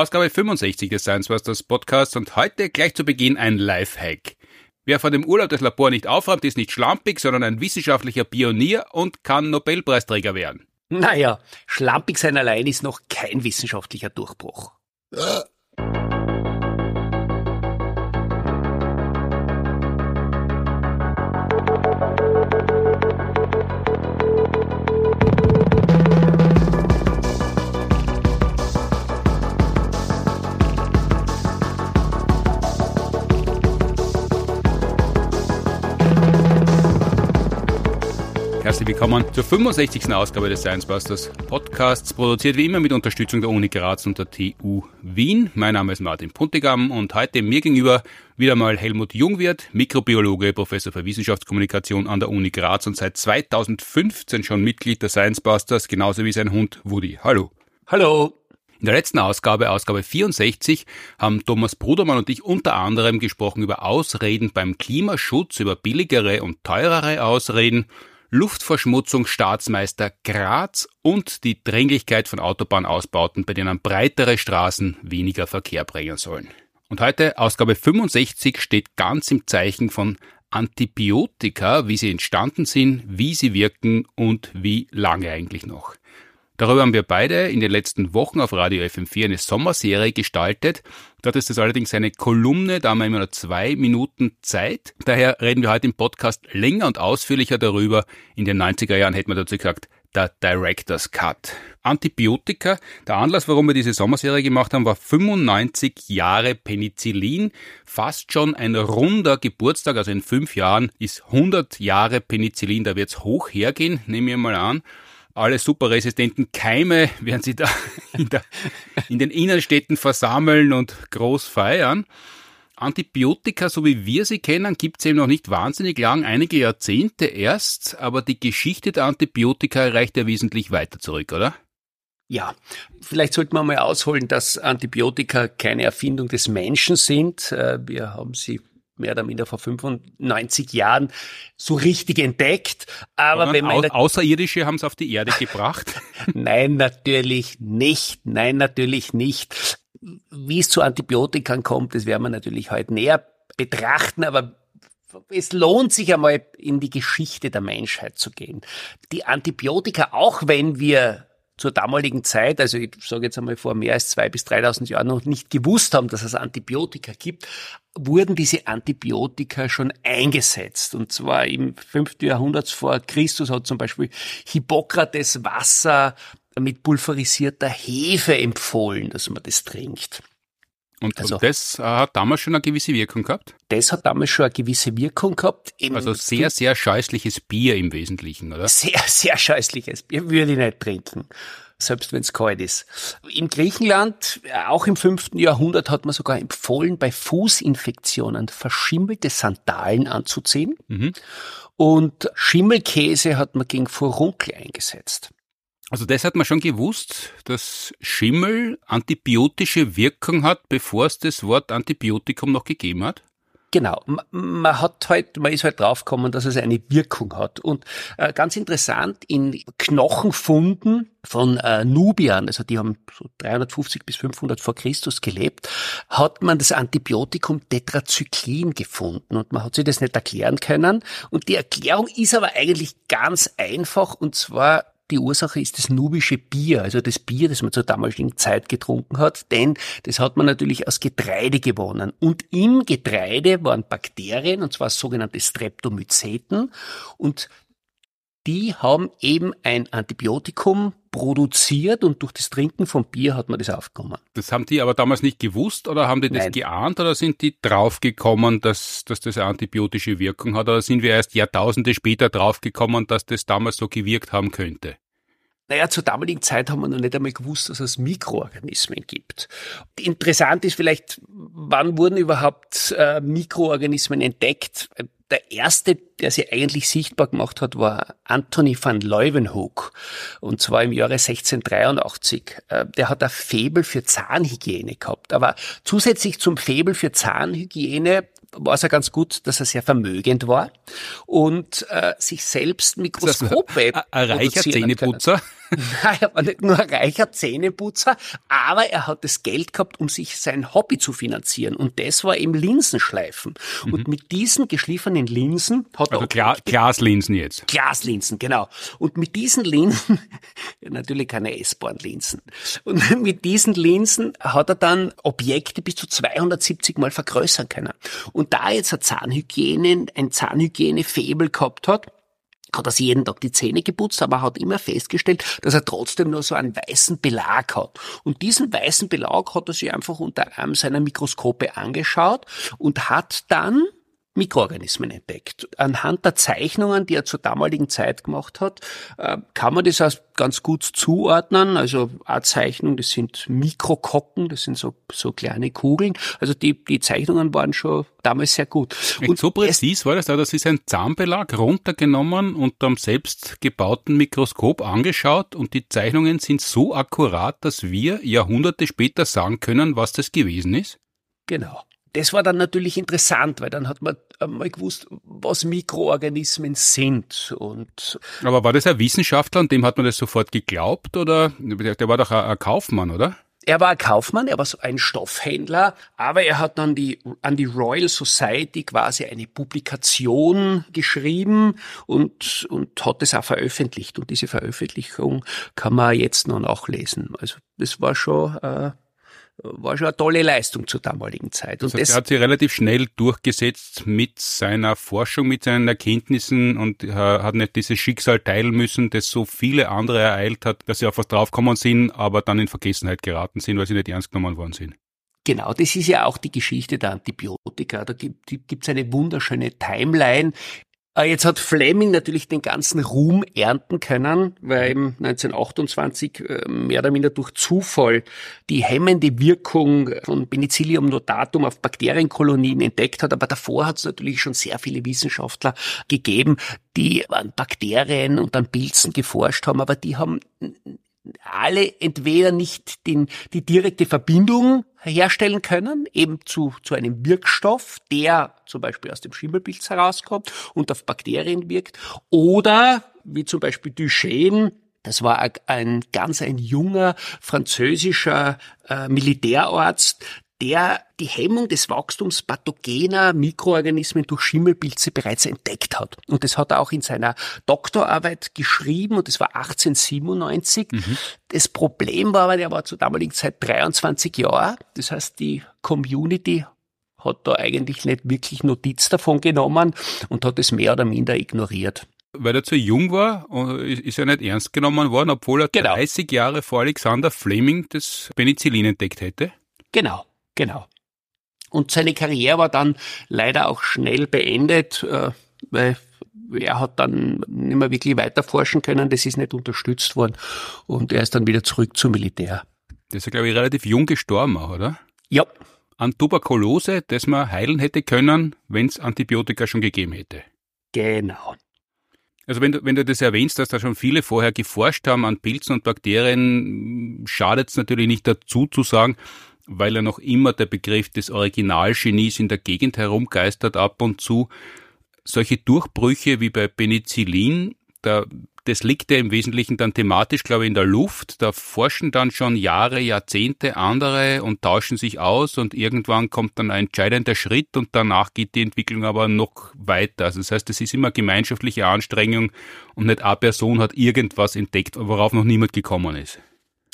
Ausgabe 65 des Science Busters Podcasts und heute gleich zu Beginn ein Lifehack. Wer vor dem Urlaub das Labor nicht aufräumt, ist nicht schlampig, sondern ein wissenschaftlicher Pionier und kann Nobelpreisträger werden. Naja, schlampig sein allein ist noch kein wissenschaftlicher Durchbruch. Herzlich willkommen zur 65. Ausgabe des Science Busters Podcasts, produziert wie immer mit Unterstützung der Uni Graz und der TU Wien. Mein Name ist Martin Puntigam und heute mir gegenüber wieder mal Helmut Jungwirth, Mikrobiologe, Professor für Wissenschaftskommunikation an der Uni Graz und seit 2015 schon Mitglied der Science Busters, genauso wie sein Hund Woody. Hallo. Hallo. In der letzten Ausgabe, Ausgabe 64, haben Thomas Brudermann und ich unter anderem gesprochen über Ausreden beim Klimaschutz, über billigere und teurere Ausreden Luftverschmutzung Staatsmeister Graz und die Dringlichkeit von Autobahnausbauten, bei denen breitere Straßen weniger Verkehr bringen sollen. Und heute, Ausgabe 65, steht ganz im Zeichen von Antibiotika, wie sie entstanden sind, wie sie wirken und wie lange eigentlich noch. Darüber haben wir beide in den letzten Wochen auf Radio FM4 eine Sommerserie gestaltet. Dort ist es allerdings eine Kolumne, da haben wir immer nur zwei Minuten Zeit. Daher reden wir heute im Podcast länger und ausführlicher darüber. In den 90er Jahren hätte man dazu gesagt, der Director's Cut. Antibiotika. Der Anlass, warum wir diese Sommerserie gemacht haben, war 95 Jahre Penicillin. Fast schon ein runder Geburtstag, also in fünf Jahren ist 100 Jahre Penicillin. Da wird's hoch hergehen, nehme ich mal an alle superresistenten Keime werden sie da in, der, in den Innenstädten versammeln und groß feiern. Antibiotika, so wie wir sie kennen, gibt es eben noch nicht wahnsinnig lang, einige Jahrzehnte erst, aber die Geschichte der Antibiotika reicht ja wesentlich weiter zurück, oder? Ja, vielleicht sollten wir mal ausholen, dass Antibiotika keine Erfindung des Menschen sind. Äh, wir haben sie mehr oder minder vor 95 Jahren so richtig entdeckt. Aber wenn man Au Außerirdische haben es auf die Erde gebracht? Nein, natürlich nicht. Nein, natürlich nicht. Wie es zu Antibiotikern kommt, das werden wir natürlich heute näher betrachten, aber es lohnt sich einmal in die Geschichte der Menschheit zu gehen. Die Antibiotika, auch wenn wir zur damaligen Zeit, also ich sage jetzt einmal vor mehr als zwei bis 3.000 Jahren noch nicht gewusst haben, dass es Antibiotika gibt, wurden diese Antibiotika schon eingesetzt. Und zwar im 5. Jahrhundert vor Christus hat zum Beispiel Hippokrates Wasser mit pulverisierter Hefe empfohlen, dass man das trinkt. Und, also, und das hat damals schon eine gewisse Wirkung gehabt? Das hat damals schon eine gewisse Wirkung gehabt. Also sehr, sehr scheußliches Bier im Wesentlichen, oder? Sehr, sehr scheußliches Bier würde ich nicht trinken selbst wenn es kalt ist. In Griechenland, auch im fünften Jahrhundert, hat man sogar empfohlen, bei Fußinfektionen verschimmelte Sandalen anzuziehen. Mhm. Und Schimmelkäse hat man gegen Furunkel eingesetzt. Also das hat man schon gewusst, dass Schimmel antibiotische Wirkung hat, bevor es das Wort Antibiotikum noch gegeben hat? Genau, man hat halt, man ist halt draufgekommen, dass es eine Wirkung hat. Und äh, ganz interessant, in Knochenfunden von äh, Nubiern, also die haben so 350 bis 500 vor Christus gelebt, hat man das Antibiotikum Tetrazyklin gefunden und man hat sich das nicht erklären können. Und die Erklärung ist aber eigentlich ganz einfach und zwar die Ursache ist das nubische Bier, also das Bier, das man zur damaligen Zeit getrunken hat, denn das hat man natürlich aus Getreide gewonnen. Und im Getreide waren Bakterien, und zwar sogenannte Streptomyceten, und die haben eben ein Antibiotikum produziert und durch das Trinken von Bier hat man das aufgenommen. Das haben die aber damals nicht gewusst oder haben die das Nein. geahnt oder sind die draufgekommen, dass, dass das eine antibiotische Wirkung hat oder sind wir erst Jahrtausende später draufgekommen, dass das damals so gewirkt haben könnte? Naja, zur damaligen Zeit haben wir noch nicht einmal gewusst, dass es Mikroorganismen gibt. Interessant ist vielleicht, wann wurden überhaupt äh, Mikroorganismen entdeckt? Der erste, der sie eigentlich sichtbar gemacht hat, war Anthony van Leeuwenhoek. Und zwar im Jahre 1683. Äh, der hat ein Febel für Zahnhygiene gehabt. Aber zusätzlich zum Febel für Zahnhygiene war es ja ganz gut, dass er sehr vermögend war und äh, sich selbst Mikroskope Ein reicher Zähneputzer? Nein, er war nicht nur ein reicher Zähneputzer, aber er hat das Geld gehabt, um sich sein Hobby zu finanzieren. Und das war eben Linsenschleifen. Mhm. Und mit diesen geschliffenen Linsen hat also er... Gla Glaslinsen jetzt. Glaslinsen, genau. Und mit diesen Linsen, natürlich keine essbaren Linsen. Und mit diesen Linsen hat er dann Objekte bis zu 270 Mal vergrößern können. Und da jetzt eine Zahnhygiene, ein Zahnhygiene-Faible gehabt hat, hat er sich jeden Tag die Zähne geputzt, aber hat immer festgestellt, dass er trotzdem nur so einen weißen Belag hat. Und diesen weißen Belag hat er sich einfach unter einem seiner Mikroskope angeschaut und hat dann Mikroorganismen entdeckt. Anhand der Zeichnungen, die er zur damaligen Zeit gemacht hat, äh, kann man das als ganz gut zuordnen. Also eine Zeichnung, das sind Mikrokocken, das sind so, so kleine Kugeln. Also die, die Zeichnungen waren schon damals sehr gut. Und so präzis war das, das ist ein Zahnbelag runtergenommen und am selbst gebauten Mikroskop angeschaut und die Zeichnungen sind so akkurat, dass wir Jahrhunderte später sagen können, was das gewesen ist? Genau das war dann natürlich interessant, weil dann hat man einmal gewusst, was Mikroorganismen sind. Und Aber war das ein Wissenschaftler und dem hat man das sofort geglaubt oder der war doch ein Kaufmann, oder? Er war ein Kaufmann, er war so ein Stoffhändler, aber er hat dann die, an die Royal Society quasi eine Publikation geschrieben und, und hat es auch veröffentlicht. Und diese Veröffentlichung kann man jetzt noch nachlesen. Also das war schon äh, war schon eine tolle Leistung zur damaligen Zeit. Und das, heißt, er hat sich relativ schnell durchgesetzt mit seiner Forschung, mit seinen Erkenntnissen und hat nicht dieses Schicksal teilen müssen, das so viele andere ereilt hat, dass sie auf was draufgekommen sind, aber dann in Vergessenheit geraten sind, weil sie nicht ernst genommen worden sind. Genau, das ist ja auch die Geschichte der Antibiotika. Da gibt es eine wunderschöne Timeline, äh, jetzt hat Fleming natürlich den ganzen Ruhm ernten können, weil ihm 1928 äh, mehr oder minder durch Zufall die hemmende Wirkung von Penicillium notatum auf Bakterienkolonien entdeckt hat. Aber davor hat es natürlich schon sehr viele Wissenschaftler gegeben, die an Bakterien und an Pilzen geforscht haben, aber die haben alle entweder nicht den, die direkte Verbindung herstellen können, eben zu, zu einem Wirkstoff, der zum Beispiel aus dem Schimmelpilz herauskommt und auf Bakterien wirkt, oder wie zum Beispiel Duchenne, das war ein ganz ein junger französischer äh, Militärarzt, der die Hemmung des Wachstums pathogener Mikroorganismen durch Schimmelpilze bereits entdeckt hat. Und das hat er auch in seiner Doktorarbeit geschrieben und das war 1897. Mhm. Das Problem war aber, der war zur damaligen Zeit 23 Jahre. Das heißt, die Community hat da eigentlich nicht wirklich Notiz davon genommen und hat es mehr oder minder ignoriert. Weil er zu jung war, ist er nicht ernst genommen worden, obwohl er genau. 30 Jahre vor Alexander Fleming das Penicillin entdeckt hätte? Genau. Genau. Und seine Karriere war dann leider auch schnell beendet, äh, weil er hat dann nicht mehr wirklich weiter forschen können, das ist nicht unterstützt worden und er ist dann wieder zurück zum Militär. Das ist ja, glaube ich, relativ jung gestorben auch, oder? Ja. An Tuberkulose, das man heilen hätte können, wenn es Antibiotika schon gegeben hätte. Genau. Also wenn du, wenn du das erwähnst, dass da schon viele vorher geforscht haben an Pilzen und Bakterien, schadet es natürlich nicht dazu zu sagen, weil er noch immer der Begriff des Originalgenies in der Gegend herumgeistert ab und zu. Solche Durchbrüche wie bei Penicillin, da, das liegt ja im Wesentlichen dann thematisch, glaube ich, in der Luft. Da forschen dann schon Jahre, Jahrzehnte andere und tauschen sich aus und irgendwann kommt dann ein entscheidender Schritt und danach geht die Entwicklung aber noch weiter. Also das heißt, es ist immer gemeinschaftliche Anstrengung und nicht eine Person hat irgendwas entdeckt, worauf noch niemand gekommen ist.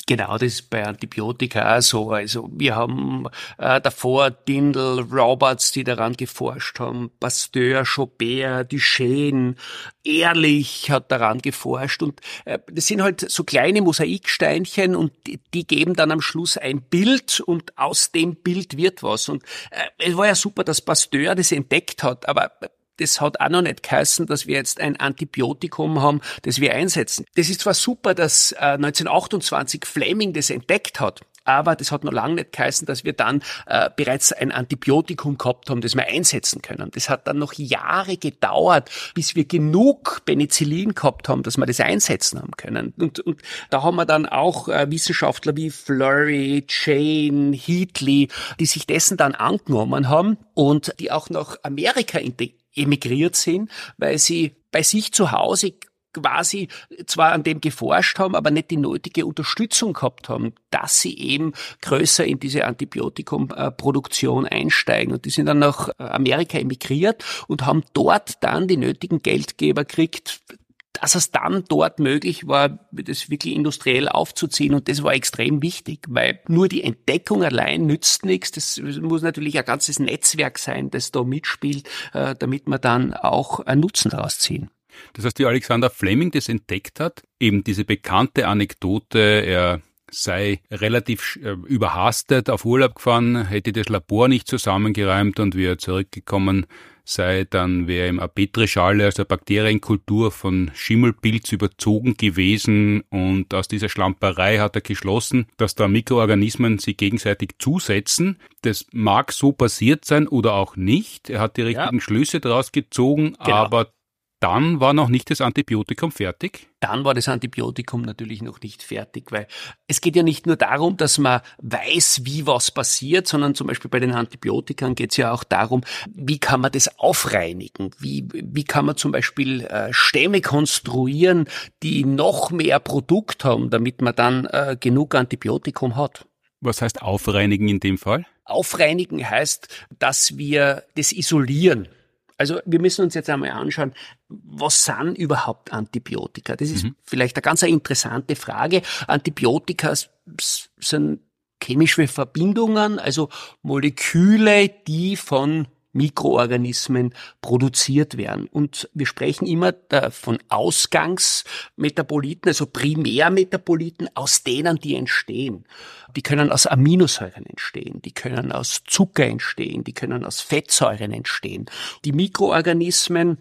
Genau, das ist bei Antibiotika auch so. Also wir haben äh, davor Dindel, Roberts, die daran geforscht haben, Pasteur, Chaubert, Duchesne, Ehrlich hat daran geforscht und äh, das sind halt so kleine Mosaiksteinchen und die, die, geben dann am Schluss ein Bild und aus dem Bild wird was. Und äh, es war ja super, dass Pasteur das entdeckt hat, aber das hat auch noch nicht geheißen, dass wir jetzt ein Antibiotikum haben, das wir einsetzen. Das ist zwar super, dass äh, 1928 Fleming das entdeckt hat, aber das hat noch lange nicht geheißen, dass wir dann äh, bereits ein Antibiotikum gehabt haben, das wir einsetzen können. Das hat dann noch Jahre gedauert, bis wir genug Penicillin gehabt haben, dass wir das einsetzen haben können. Und, und da haben wir dann auch äh, Wissenschaftler wie Flurry, Jane, Heatley, die sich dessen dann angenommen haben und die auch nach Amerika emigriert sind, weil sie bei sich zu Hause quasi zwar an dem geforscht haben, aber nicht die nötige Unterstützung gehabt haben, dass sie eben größer in diese Antibiotikum-Produktion einsteigen. Und die sind dann nach Amerika emigriert und haben dort dann die nötigen Geldgeber gekriegt, dass es dann dort möglich war, das wirklich industriell aufzuziehen. Und das war extrem wichtig, weil nur die Entdeckung allein nützt nichts. Das muss natürlich ein ganzes Netzwerk sein, das da mitspielt, äh, damit man dann auch einen Nutzen daraus ziehen. Das heißt, wie Alexander Fleming das entdeckt hat, eben diese bekannte Anekdote, er sei relativ äh, überhastet auf Urlaub gefahren, hätte das Labor nicht zusammengeräumt und wie er zurückgekommen sei, dann wäre ihm eine Petrischale, also eine Bakterienkultur von Schimmelpilz überzogen gewesen und aus dieser Schlamperei hat er geschlossen, dass da Mikroorganismen sich gegenseitig zusetzen. Das mag so passiert sein oder auch nicht. Er hat die richtigen ja. Schlüsse daraus gezogen, genau. aber dann war noch nicht das Antibiotikum fertig? Dann war das Antibiotikum natürlich noch nicht fertig, weil es geht ja nicht nur darum, dass man weiß, wie was passiert, sondern zum Beispiel bei den Antibiotikern geht es ja auch darum, wie kann man das aufreinigen? Wie, wie kann man zum Beispiel äh, Stämme konstruieren, die noch mehr Produkt haben, damit man dann äh, genug Antibiotikum hat? Was heißt aufreinigen in dem Fall? Aufreinigen heißt, dass wir das isolieren. Also wir müssen uns jetzt einmal anschauen, was sind überhaupt Antibiotika? Das ist mhm. vielleicht eine ganz interessante Frage. Antibiotika sind chemische Verbindungen, also Moleküle, die von Mikroorganismen produziert werden. Und wir sprechen immer von Ausgangsmetaboliten, also Primärmetaboliten, aus denen die entstehen. Die können aus Aminosäuren entstehen, die können aus Zucker entstehen, die können aus Fettsäuren entstehen. Die Mikroorganismen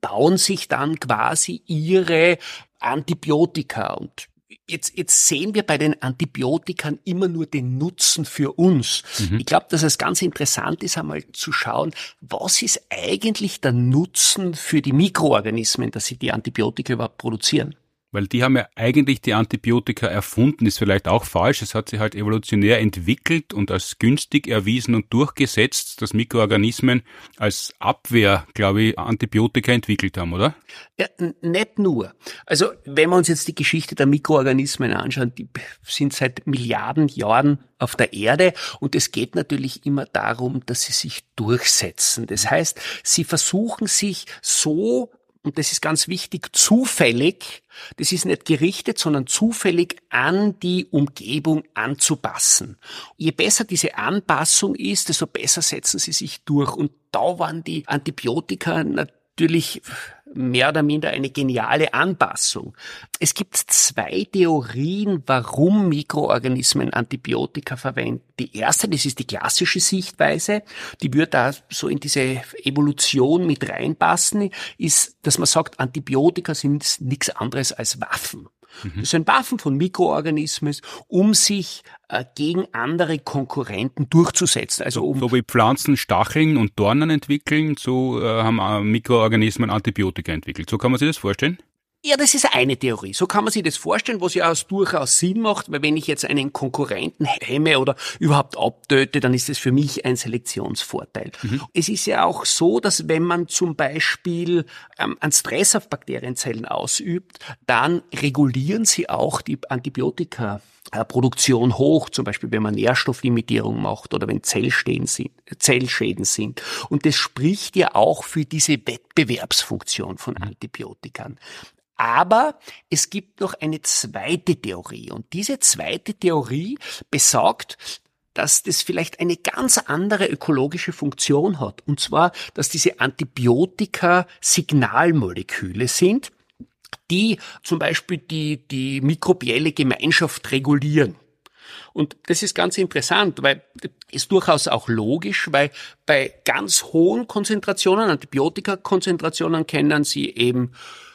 bauen sich dann quasi ihre Antibiotika und Jetzt, jetzt sehen wir bei den Antibiotikern immer nur den Nutzen für uns. Mhm. Ich glaube, dass es ganz interessant ist, einmal zu schauen, was ist eigentlich der Nutzen für die Mikroorganismen, dass sie die Antibiotika überhaupt produzieren. Weil die haben ja eigentlich die Antibiotika erfunden, ist vielleicht auch falsch. Es hat sich halt evolutionär entwickelt und als günstig erwiesen und durchgesetzt, dass Mikroorganismen als Abwehr, glaube ich, Antibiotika entwickelt haben, oder? Ja, nicht nur. Also, wenn wir uns jetzt die Geschichte der Mikroorganismen anschauen, die sind seit Milliarden Jahren auf der Erde und es geht natürlich immer darum, dass sie sich durchsetzen. Das heißt, sie versuchen sich so und das ist ganz wichtig, zufällig, das ist nicht gerichtet, sondern zufällig an die Umgebung anzupassen. Je besser diese Anpassung ist, desto besser setzen sie sich durch. Und da waren die Antibiotika natürlich mehr oder minder eine geniale Anpassung. Es gibt zwei Theorien, warum Mikroorganismen Antibiotika verwenden. Die erste, das ist die klassische Sichtweise, die würde da so in diese Evolution mit reinpassen, ist, dass man sagt, Antibiotika sind nichts anderes als Waffen. Mhm. Das sind Waffen von Mikroorganismen, um sich äh, gegen andere Konkurrenten durchzusetzen. Also um so wie Pflanzen Stacheln und Dornen entwickeln, so äh, haben äh, Mikroorganismen Antibiotika entwickelt. So kann man sich das vorstellen? Ja, das ist eine Theorie. So kann man sich das vorstellen, was ja auch durchaus Sinn macht, weil wenn ich jetzt einen Konkurrenten hemme oder überhaupt abtöte, dann ist das für mich ein Selektionsvorteil. Mhm. Es ist ja auch so, dass wenn man zum Beispiel ähm, einen Stress auf Bakterienzellen ausübt, dann regulieren sie auch die Antibiotika Produktion hoch, zum Beispiel wenn man Nährstofflimitierung macht oder wenn Zellschäden sind, Zellschäden sind. Und das spricht ja auch für diese Wettbewerbsfunktion von Antibiotikern. Aber es gibt noch eine zweite Theorie und diese zweite Theorie besagt, dass das vielleicht eine ganz andere ökologische Funktion hat. Und zwar, dass diese Antibiotika Signalmoleküle sind, die zum Beispiel die, die mikrobielle Gemeinschaft regulieren. Und das ist ganz interessant, weil ist durchaus auch logisch, weil bei ganz hohen Konzentrationen, Antibiotikakonzentrationen kennen Sie eben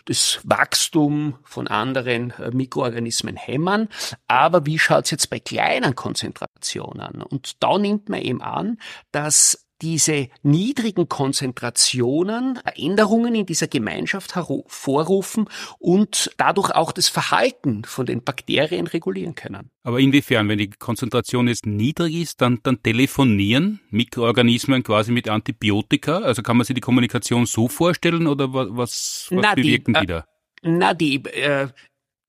das Wachstum von anderen äh, Mikroorganismen hämmern. Aber wie schaut's jetzt bei kleinen Konzentrationen? Und da nimmt man eben an, dass diese niedrigen Konzentrationen Änderungen in dieser Gemeinschaft hervorrufen und dadurch auch das Verhalten von den Bakterien regulieren können. Aber inwiefern, wenn die Konzentration jetzt niedrig ist, dann, dann telefonieren Mikroorganismen quasi mit Antibiotika? Also kann man sich die Kommunikation so vorstellen oder was, was Na, bewirken die, die da? Na, die, äh,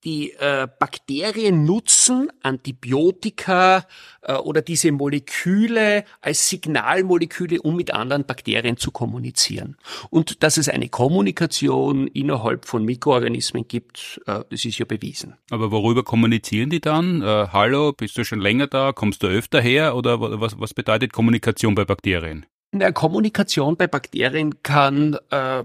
die äh, Bakterien nutzen Antibiotika äh, oder diese Moleküle als Signalmoleküle, um mit anderen Bakterien zu kommunizieren. Und dass es eine Kommunikation innerhalb von Mikroorganismen gibt, äh, das ist ja bewiesen. Aber worüber kommunizieren die dann? Äh, hallo, bist du schon länger da? Kommst du öfter her? Oder was, was bedeutet Kommunikation bei Bakterien? Na, Kommunikation bei Bakterien kann äh,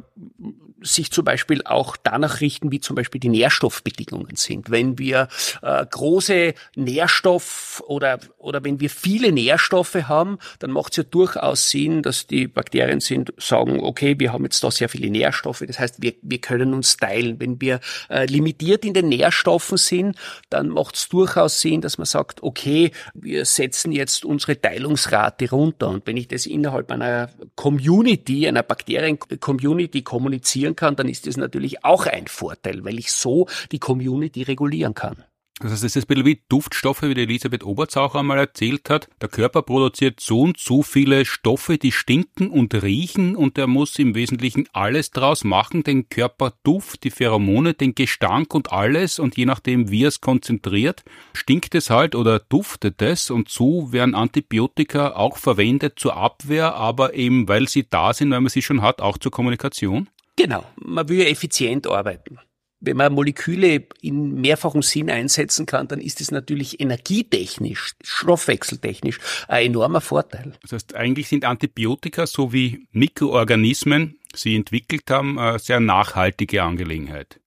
sich zum Beispiel auch danach richten, wie zum Beispiel die Nährstoffbedingungen sind. Wenn wir äh, große Nährstoff oder, oder wenn wir viele Nährstoffe haben, dann macht es ja durchaus Sinn, dass die Bakterien sind, sagen, okay, wir haben jetzt da sehr viele Nährstoffe, das heißt, wir, wir können uns teilen. Wenn wir äh, limitiert in den Nährstoffen sind, dann macht es durchaus Sinn, dass man sagt, okay, wir setzen jetzt unsere Teilungsrate runter. Und wenn ich das innerhalb einer Community, einer Bakterien-Community kommunizieren kann, dann ist das natürlich auch ein Vorteil, weil ich so die Community regulieren kann. Das heißt, es ist ein bisschen wie Duftstoffe, wie die Elisabeth Oberts einmal erzählt hat. Der Körper produziert so und so viele Stoffe, die stinken und riechen und er muss im Wesentlichen alles draus machen, den Körperduft, die Pheromone, den Gestank und alles und je nachdem, wie er es konzentriert, stinkt es halt oder duftet es und so werden Antibiotika auch verwendet zur Abwehr, aber eben, weil sie da sind, weil man sie schon hat, auch zur Kommunikation. Genau, man will ja effizient arbeiten. Wenn man Moleküle in mehrfachem Sinn einsetzen kann, dann ist es natürlich energietechnisch, stoffwechseltechnisch ein enormer Vorteil. Das heißt, eigentlich sind Antibiotika so wie Mikroorganismen sie entwickelt haben, eine sehr nachhaltige Angelegenheit.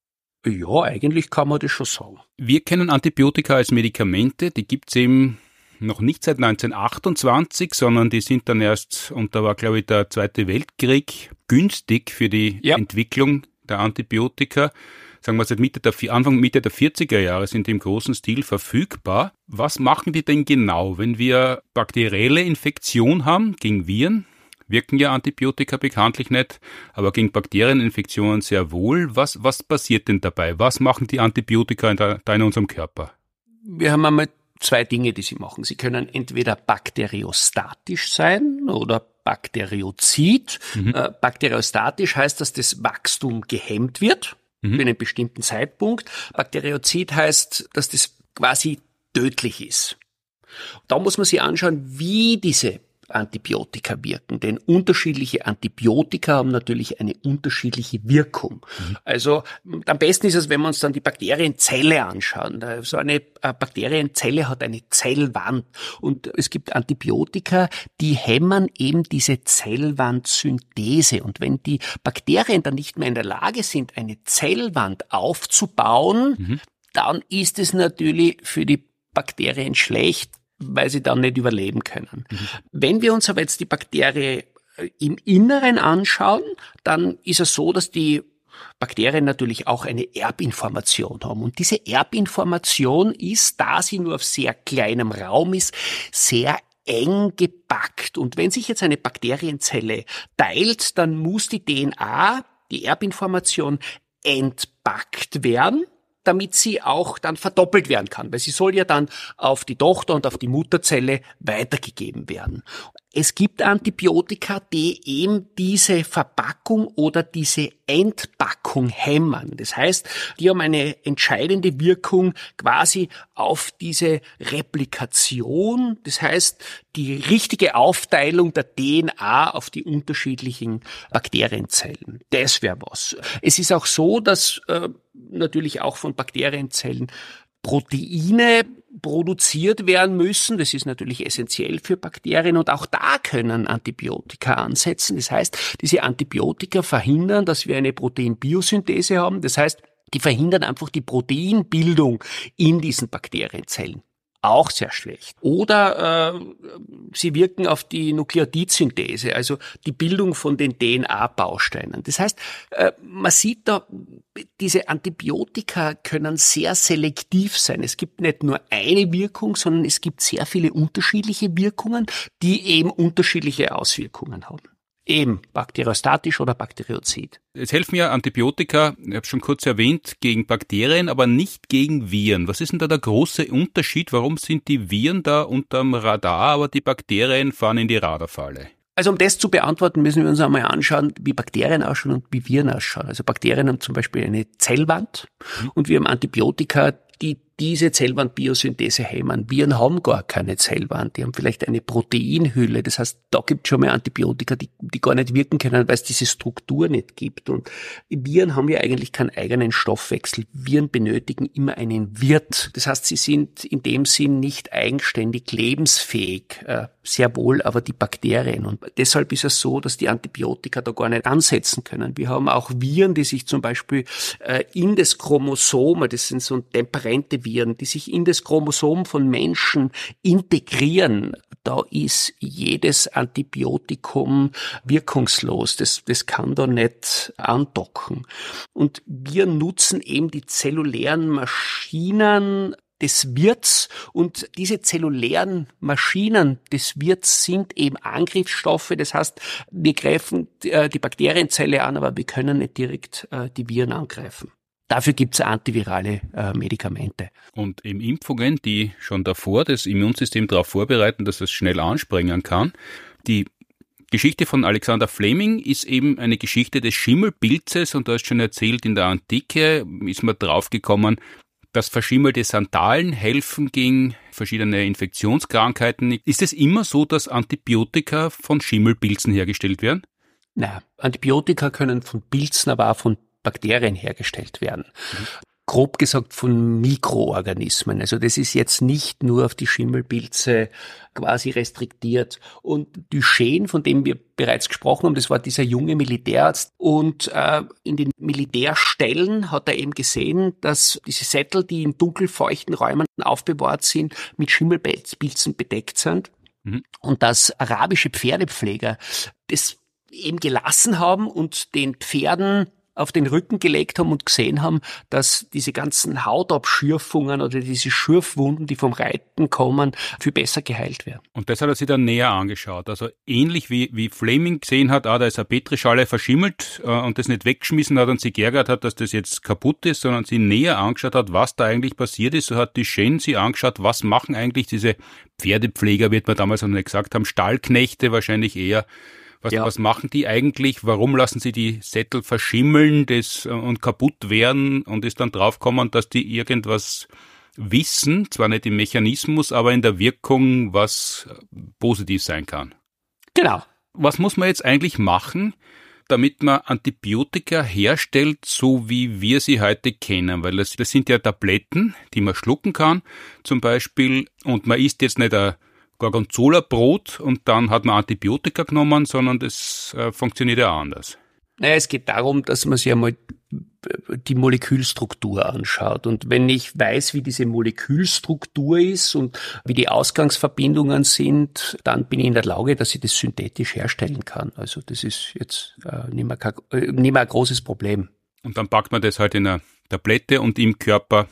Ja, eigentlich kann man das schon sagen. Wir kennen Antibiotika als Medikamente, die gibt's eben noch nicht seit 1928, sondern die sind dann erst, und da war glaube ich der Zweite Weltkrieg, günstig für die ja. Entwicklung der Antibiotika sagen wir seit Mitte der, Anfang Mitte der 40er Jahre sind im großen Stil verfügbar. Was machen die denn genau, wenn wir bakterielle Infektion haben gegen Viren? Wirken ja Antibiotika bekanntlich nicht, aber gegen Bakterieninfektionen sehr wohl. Was, was passiert denn dabei? Was machen die Antibiotika in der, da in unserem Körper? Wir haben einmal zwei Dinge, die sie machen. Sie können entweder bakteriostatisch sein oder Bakteriozid. Mhm. Äh, bakteriostatisch heißt, dass das Wachstum gehemmt wird mhm. für einen bestimmten Zeitpunkt. Bakteriozid heißt, dass das quasi tödlich ist. Da muss man sich anschauen, wie diese Antibiotika wirken. Denn unterschiedliche Antibiotika haben natürlich eine unterschiedliche Wirkung. Mhm. Also am besten ist es, wenn wir uns dann die Bakterienzelle anschauen. So eine äh, Bakterienzelle hat eine Zellwand und es gibt Antibiotika, die hämmern eben diese Zellwandsynthese. Und wenn die Bakterien dann nicht mehr in der Lage sind, eine Zellwand aufzubauen, mhm. dann ist es natürlich für die Bakterien schlecht, weil sie dann nicht überleben können. Mhm. Wenn wir uns aber jetzt die Bakterie äh, im Inneren anschauen, dann ist es so, dass die Bakterien natürlich auch eine Erbinformation haben. Und diese Erbinformation ist, da sie nur auf sehr kleinem Raum ist, sehr eng gepackt. Und wenn sich jetzt eine Bakterienzelle teilt, dann muss die DNA, die Erbinformation, entpackt werden damit sie auch dann verdoppelt werden kann, weil sie soll ja dann auf die Tochter und auf die Mutterzelle weitergegeben werden. Es gibt Antibiotika, die eben diese Verpackung oder diese Entpackung hämmern. Das heißt, die haben eine entscheidende Wirkung quasi auf diese Replikation. Das heißt, die richtige Aufteilung der DNA auf die unterschiedlichen Bakterienzellen. Das wäre was. Es ist auch so, dass äh, natürlich auch von Bakterienzellen Proteine produziert werden müssen. Das ist natürlich essentiell für Bakterien und auch da können Antibiotika ansetzen. Das heißt, diese Antibiotika verhindern, dass wir eine Proteinbiosynthese haben. Das heißt, die verhindern einfach die Proteinbildung in diesen Bakterienzellen auch sehr schlecht. Oder äh, sie wirken auf die Nukleotidsynthese, also die Bildung von den DNA-Bausteinen. Das heißt, äh, man sieht da, diese Antibiotika können sehr selektiv sein. Es gibt nicht nur eine Wirkung, sondern es gibt sehr viele unterschiedliche Wirkungen, die eben unterschiedliche Auswirkungen haben. Eben bakteriostatisch oder Bakteriozid. Es helfen ja Antibiotika, ich habe schon kurz erwähnt, gegen Bakterien, aber nicht gegen Viren. Was ist denn da der große Unterschied? Warum sind die Viren da unterm Radar, aber die Bakterien fahren in die Radarfalle? Also um das zu beantworten, müssen wir uns einmal anschauen, wie Bakterien ausschauen und wie Viren ausschauen. Also Bakterien haben zum Beispiel eine Zellwand mhm. und wir haben Antibiotika, die diese Zellwandbiosynthese hemmen. Viren haben gar keine Zellwand, die haben vielleicht eine Proteinhülle. Das heißt, da gibt es schon mal Antibiotika, die, die gar nicht wirken können, weil es diese Struktur nicht gibt. Und Viren haben ja eigentlich keinen eigenen Stoffwechsel. Viren benötigen immer einen Wirt. Das heißt, sie sind in dem Sinn nicht eigenständig lebensfähig. Äh, sehr wohl aber die Bakterien. Und deshalb ist es so, dass die Antibiotika da gar nicht ansetzen können. Wir haben auch Viren, die sich zum Beispiel äh, in das Chromosom, das sind so temperente Viren, die sich in das Chromosom von Menschen integrieren, da ist jedes Antibiotikum wirkungslos. Das, das kann da nicht andocken. Und wir nutzen eben die zellulären Maschinen des Wirts und diese zellulären Maschinen des Wirts sind eben Angriffsstoffe. Das heißt, wir greifen äh, die Bakterienzelle an, aber wir können nicht direkt äh, die Viren angreifen. Dafür gibt es antivirale äh, Medikamente. Und im Impfungen, die schon davor das Immunsystem darauf vorbereiten, dass es schnell anspringen kann. Die Geschichte von Alexander Fleming ist eben eine Geschichte des Schimmelpilzes und du hast schon erzählt, in der Antike ist man draufgekommen, dass verschimmelte Sandalen helfen gegen verschiedene Infektionskrankheiten. Ist es immer so, dass Antibiotika von Schimmelpilzen hergestellt werden? Na, Antibiotika können von Pilzen, aber auch von Bakterien hergestellt werden. Mhm. Grob gesagt von Mikroorganismen. Also das ist jetzt nicht nur auf die Schimmelpilze quasi restriktiert. Und Duchenne, von dem wir bereits gesprochen haben, das war dieser junge Militärarzt. Und äh, in den Militärstellen hat er eben gesehen, dass diese Sättel, die in dunkelfeuchten Räumen aufbewahrt sind, mit Schimmelpilzen bedeckt sind. Mhm. Und dass arabische Pferdepfleger das eben gelassen haben und den Pferden auf den Rücken gelegt haben und gesehen haben, dass diese ganzen Hautabschürfungen oder diese Schürfwunden, die vom Reiten kommen, viel besser geheilt werden. Und das hat er sich dann näher angeschaut. Also ähnlich wie, wie Fleming gesehen hat, ah, da ist eine Petrischale verschimmelt äh, und das nicht weggeschmissen hat und sie geärgert hat, dass das jetzt kaputt ist, sondern sie näher angeschaut hat, was da eigentlich passiert ist. So hat die Shen sie angeschaut, was machen eigentlich diese Pferdepfleger, wird man damals noch nicht gesagt haben, Stallknechte wahrscheinlich eher, was, ja. was machen die eigentlich? Warum lassen sie die Sättel verschimmeln das, äh, und kaputt werden und ist dann draufkommen, dass die irgendwas wissen, zwar nicht im Mechanismus, aber in der Wirkung, was positiv sein kann? Genau. Was muss man jetzt eigentlich machen, damit man Antibiotika herstellt, so wie wir sie heute kennen? Weil das, das sind ja Tabletten, die man schlucken kann, zum Beispiel, und man isst jetzt nicht ein Gorgonzola-Brot und dann hat man Antibiotika genommen, sondern das äh, funktioniert ja anders. Naja, es geht darum, dass man sich einmal die Molekülstruktur anschaut. Und wenn ich weiß, wie diese Molekülstruktur ist und wie die Ausgangsverbindungen sind, dann bin ich in der Lage, dass ich das synthetisch herstellen kann. Also das ist jetzt äh, nicht, mehr, äh, nicht mehr ein großes Problem. Und dann packt man das halt in eine Tablette und im Körper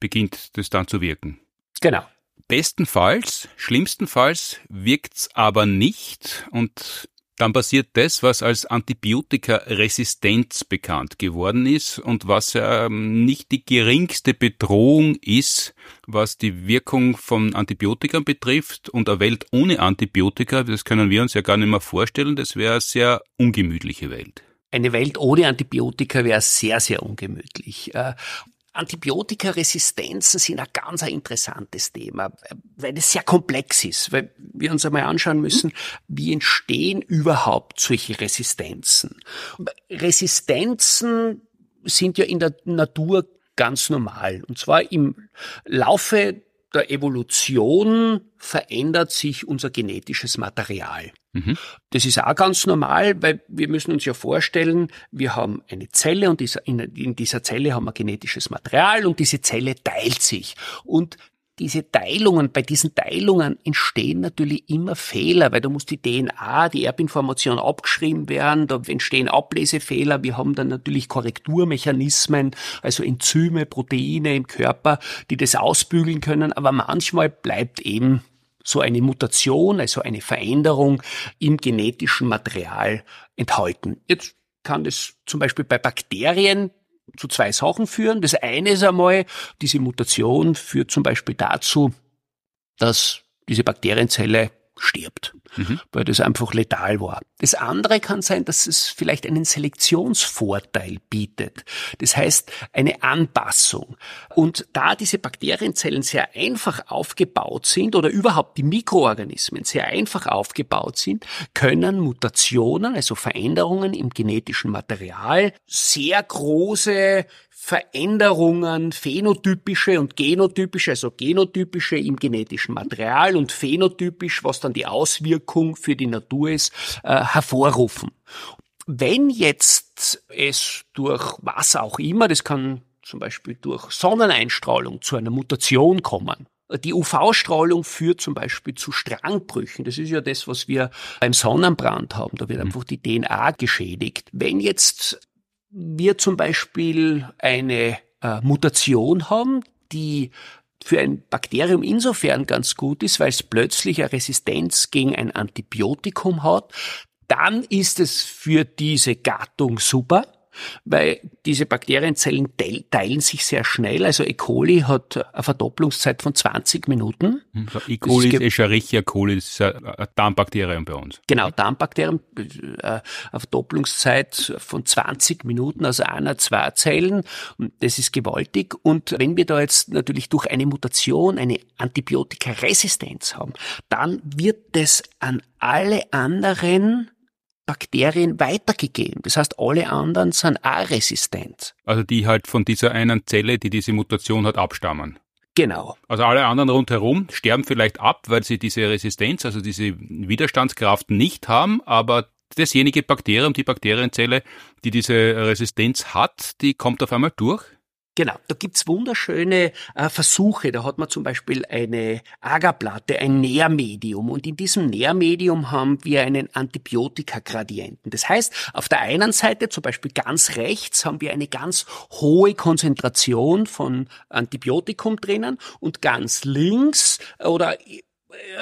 beginnt das dann zu wirken. Genau. Bestenfalls, schlimmstenfalls wirkt's aber nicht und dann passiert das, was als Antibiotikaresistenz bekannt geworden ist und was ja nicht die geringste Bedrohung ist, was die Wirkung von Antibiotika betrifft. Und eine Welt ohne Antibiotika, das können wir uns ja gar nicht mehr vorstellen, das wäre eine sehr ungemütliche Welt. Eine Welt ohne Antibiotika wäre sehr, sehr ungemütlich. Antibiotikaresistenzen sind ein ganz ein interessantes Thema, weil es sehr komplex ist, weil wir uns einmal anschauen müssen, wie entstehen überhaupt solche Resistenzen. Resistenzen sind ja in der Natur ganz normal. Und zwar im Laufe der Evolution verändert sich unser genetisches Material. Mhm. Das ist auch ganz normal, weil wir müssen uns ja vorstellen, wir haben eine Zelle und in dieser Zelle haben wir genetisches Material und diese Zelle teilt sich. Und diese Teilungen, bei diesen Teilungen entstehen natürlich immer Fehler, weil da muss die DNA, die Erbinformation abgeschrieben werden, da entstehen Ablesefehler, wir haben dann natürlich Korrekturmechanismen, also Enzyme, Proteine im Körper, die das ausbügeln können, aber manchmal bleibt eben so eine Mutation, also eine Veränderung im genetischen Material enthalten. Jetzt kann das zum Beispiel bei Bakterien zu zwei Sachen führen. Das eine ist einmal, diese Mutation führt zum Beispiel dazu, dass diese Bakterienzelle stirbt, mhm. weil das einfach letal war. Das andere kann sein, dass es vielleicht einen Selektionsvorteil bietet. Das heißt, eine Anpassung. Und da diese Bakterienzellen sehr einfach aufgebaut sind oder überhaupt die Mikroorganismen sehr einfach aufgebaut sind, können Mutationen, also Veränderungen im genetischen Material, sehr große Veränderungen, phänotypische und genotypische, also genotypische im genetischen Material und phänotypisch, was dann die Auswirkung für die Natur ist, äh, hervorrufen. Wenn jetzt es durch was auch immer, das kann zum Beispiel durch Sonneneinstrahlung zu einer Mutation kommen, die UV-Strahlung führt zum Beispiel zu Strangbrüchen. Das ist ja das, was wir beim Sonnenbrand haben. Da wird mhm. einfach die DNA geschädigt. Wenn jetzt wir zum Beispiel eine äh, Mutation haben, die für ein Bakterium insofern ganz gut ist, weil es plötzlich eine Resistenz gegen ein Antibiotikum hat, dann ist es für diese Gattung super weil diese Bakterienzellen teilen sich sehr schnell. Also E. coli hat eine Verdopplungszeit von 20 Minuten. Hm, e. coli ist Escherichia coli, das ist ein Darmbakterium bei uns. Genau, Darmbakterium, äh, eine Verdopplungszeit von 20 Minuten, also einer, zwei Zellen. Das ist gewaltig. Und wenn wir da jetzt natürlich durch eine Mutation eine Antibiotikaresistenz haben, dann wird es an alle anderen Bakterien weitergegeben. Das heißt, alle anderen sind auch resistent. Also die halt von dieser einen Zelle, die diese Mutation hat, abstammen. Genau. Also alle anderen rundherum sterben vielleicht ab, weil sie diese Resistenz, also diese Widerstandskraft nicht haben, aber dasjenige Bakterium, die Bakterienzelle, die diese Resistenz hat, die kommt auf einmal durch? Genau, da gibt's wunderschöne äh, Versuche. Da hat man zum Beispiel eine Agerplatte, ein Nährmedium. Und in diesem Nährmedium haben wir einen Antibiotika-Gradienten. Das heißt, auf der einen Seite, zum Beispiel ganz rechts, haben wir eine ganz hohe Konzentration von Antibiotikum drinnen und ganz links oder äh,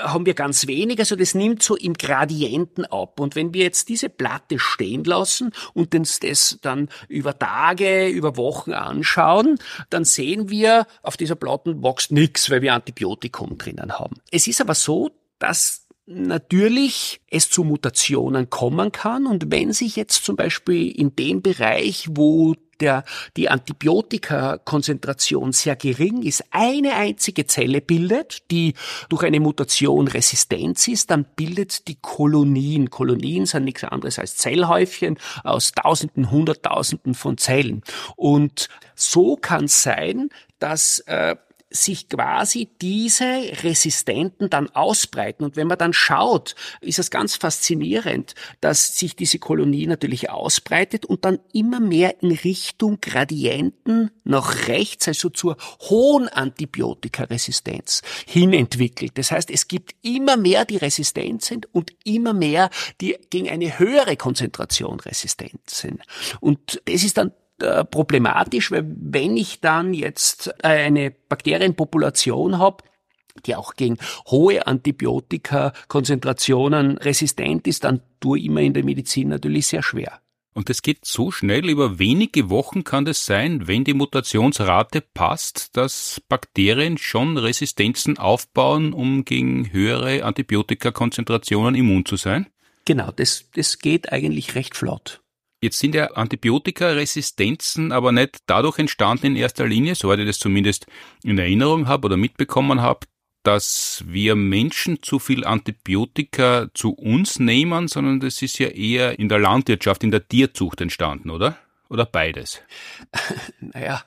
haben wir ganz wenig, also das nimmt so im Gradienten ab. Und wenn wir jetzt diese Platte stehen lassen und uns das dann über Tage, über Wochen anschauen, dann sehen wir, auf dieser Platte wächst nichts, weil wir Antibiotikum drinnen haben. Es ist aber so, dass natürlich es zu Mutationen kommen kann und wenn sich jetzt zum Beispiel in dem Bereich, wo der, die Antibiotikakonzentration sehr gering ist, eine einzige Zelle bildet, die durch eine Mutation resistent ist, dann bildet die Kolonien. Kolonien sind nichts anderes als Zellhäufchen aus Tausenden, Hunderttausenden von Zellen. Und so kann es sein, dass äh, sich quasi diese Resistenten dann ausbreiten. Und wenn man dann schaut, ist es ganz faszinierend, dass sich diese Kolonie natürlich ausbreitet und dann immer mehr in Richtung Gradienten nach rechts, also zur hohen Antibiotikaresistenz hin entwickelt. Das heißt, es gibt immer mehr, die resistent sind und immer mehr, die gegen eine höhere Konzentration resistent sind. Und das ist dann äh, problematisch, weil wenn ich dann jetzt eine Bakterienpopulation habe, die auch gegen hohe Antibiotika-Konzentrationen resistent ist, dann tue ich immer in der Medizin natürlich sehr schwer. Und es geht so schnell, über wenige Wochen kann es sein, wenn die Mutationsrate passt, dass Bakterien schon Resistenzen aufbauen, um gegen höhere Antibiotikakonzentrationen immun zu sein? Genau, das, das geht eigentlich recht flott. Jetzt sind ja Antibiotikaresistenzen aber nicht dadurch entstanden in erster Linie, soweit ich das zumindest in Erinnerung habe oder mitbekommen habe, dass wir Menschen zu viel Antibiotika zu uns nehmen, sondern das ist ja eher in der Landwirtschaft, in der Tierzucht entstanden, oder? Oder beides? Naja,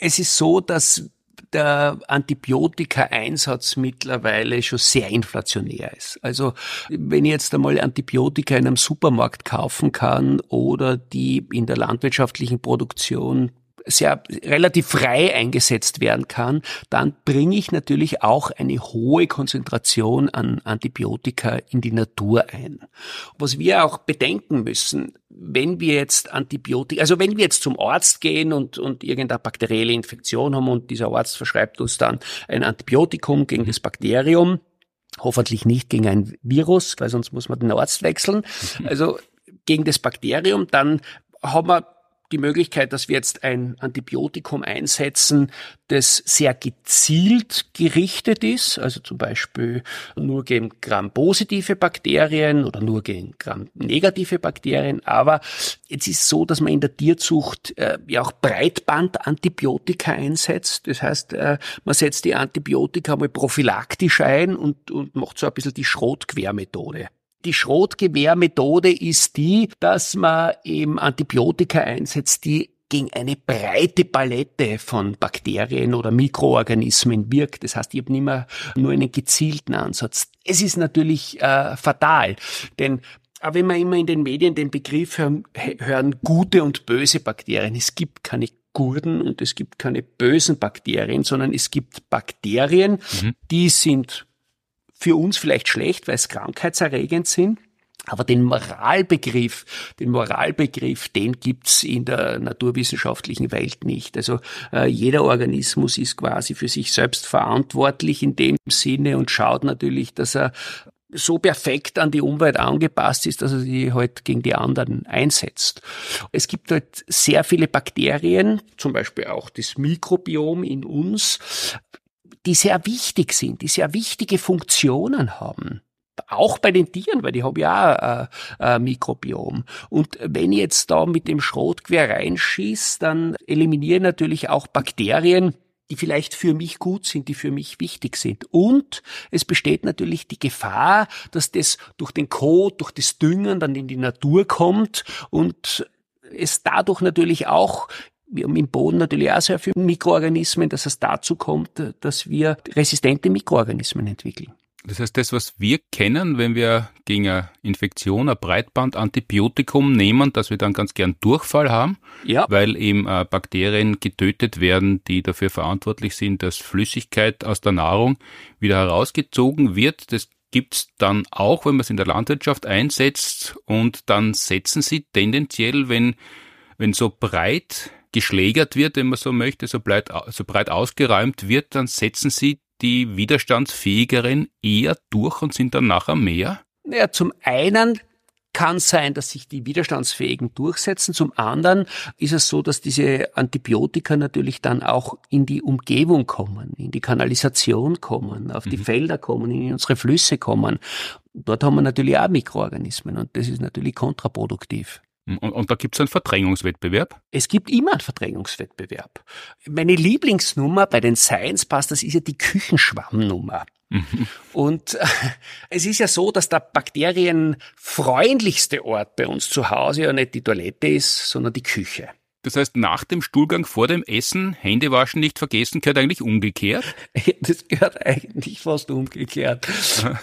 es ist so, dass der Antibiotika-Einsatz mittlerweile schon sehr inflationär ist. Also wenn ich jetzt einmal Antibiotika in einem Supermarkt kaufen kann oder die in der landwirtschaftlichen Produktion sehr relativ frei eingesetzt werden kann, dann bringe ich natürlich auch eine hohe Konzentration an Antibiotika in die Natur ein. Was wir auch bedenken müssen, wenn wir jetzt Antibiotika, also wenn wir jetzt zum Arzt gehen und, und irgendeine bakterielle Infektion haben und dieser Arzt verschreibt uns dann ein Antibiotikum gegen das Bakterium, hoffentlich nicht gegen ein Virus, weil sonst muss man den Arzt wechseln, also gegen das Bakterium, dann haben wir die Möglichkeit, dass wir jetzt ein Antibiotikum einsetzen, das sehr gezielt gerichtet ist, also zum Beispiel nur gegen Gram-positive Bakterien oder nur gegen Gram-negative Bakterien. Aber jetzt ist so, dass man in der Tierzucht äh, ja auch Breitbandantibiotika einsetzt. Das heißt, äh, man setzt die Antibiotika mal prophylaktisch ein und, und macht so ein bisschen die Schrotquermethode. Die Schrotgewehrmethode ist die, dass man eben Antibiotika einsetzt, die gegen eine breite Palette von Bakterien oder Mikroorganismen wirkt. Das heißt, ich habe nicht mehr nur einen gezielten Ansatz. Es ist natürlich äh, fatal, denn aber wenn wir immer in den Medien den Begriff hören, hören, gute und böse Bakterien, es gibt keine guten und es gibt keine bösen Bakterien, sondern es gibt Bakterien, mhm. die sind für uns vielleicht schlecht, weil es krankheitserregend sind. Aber den Moralbegriff, den Moralbegriff, den gibt's in der naturwissenschaftlichen Welt nicht. Also äh, jeder Organismus ist quasi für sich selbst verantwortlich in dem Sinne und schaut natürlich, dass er so perfekt an die Umwelt angepasst ist, dass er sich halt gegen die anderen einsetzt. Es gibt halt sehr viele Bakterien, zum Beispiel auch das Mikrobiom in uns, die sehr wichtig sind, die sehr wichtige Funktionen haben. Auch bei den Tieren, weil die haben ja auch ein Mikrobiom. Und wenn ich jetzt da mit dem Schrotgewehr reinschieße, dann eliminiere ich natürlich auch Bakterien, die vielleicht für mich gut sind, die für mich wichtig sind. Und es besteht natürlich die Gefahr, dass das durch den Kot, durch das Düngen dann in die Natur kommt und es dadurch natürlich auch wir haben im Boden natürlich auch sehr viele Mikroorganismen, dass es dazu kommt, dass wir resistente Mikroorganismen entwickeln. Das heißt, das, was wir kennen, wenn wir gegen eine Infektion ein Breitbandantibiotikum nehmen, dass wir dann ganz gern Durchfall haben, ja. weil eben äh, Bakterien getötet werden, die dafür verantwortlich sind, dass Flüssigkeit aus der Nahrung wieder herausgezogen wird. Das gibt's dann auch, wenn man es in der Landwirtschaft einsetzt und dann setzen sie tendenziell, wenn, wenn so breit geschlägert wird, wenn man so möchte, so breit, so breit ausgeräumt wird, dann setzen sie die widerstandsfähigeren eher durch und sind dann nachher mehr? Naja, zum einen kann sein, dass sich die Widerstandsfähigen durchsetzen. Zum anderen ist es so, dass diese Antibiotika natürlich dann auch in die Umgebung kommen, in die Kanalisation kommen, auf die mhm. Felder kommen, in unsere Flüsse kommen. Dort haben wir natürlich auch Mikroorganismen und das ist natürlich kontraproduktiv. Und, und da gibt es einen Verdrängungswettbewerb? Es gibt immer einen Verdrängungswettbewerb. Meine Lieblingsnummer bei den Science Busters ist ja die Küchenschwammnummer. Mhm. Und äh, es ist ja so, dass der bakterienfreundlichste Ort bei uns zu Hause ja nicht die Toilette ist, sondern die Küche. Das heißt, nach dem Stuhlgang vor dem Essen Hände waschen nicht vergessen, gehört eigentlich umgekehrt? das gehört eigentlich fast umgekehrt.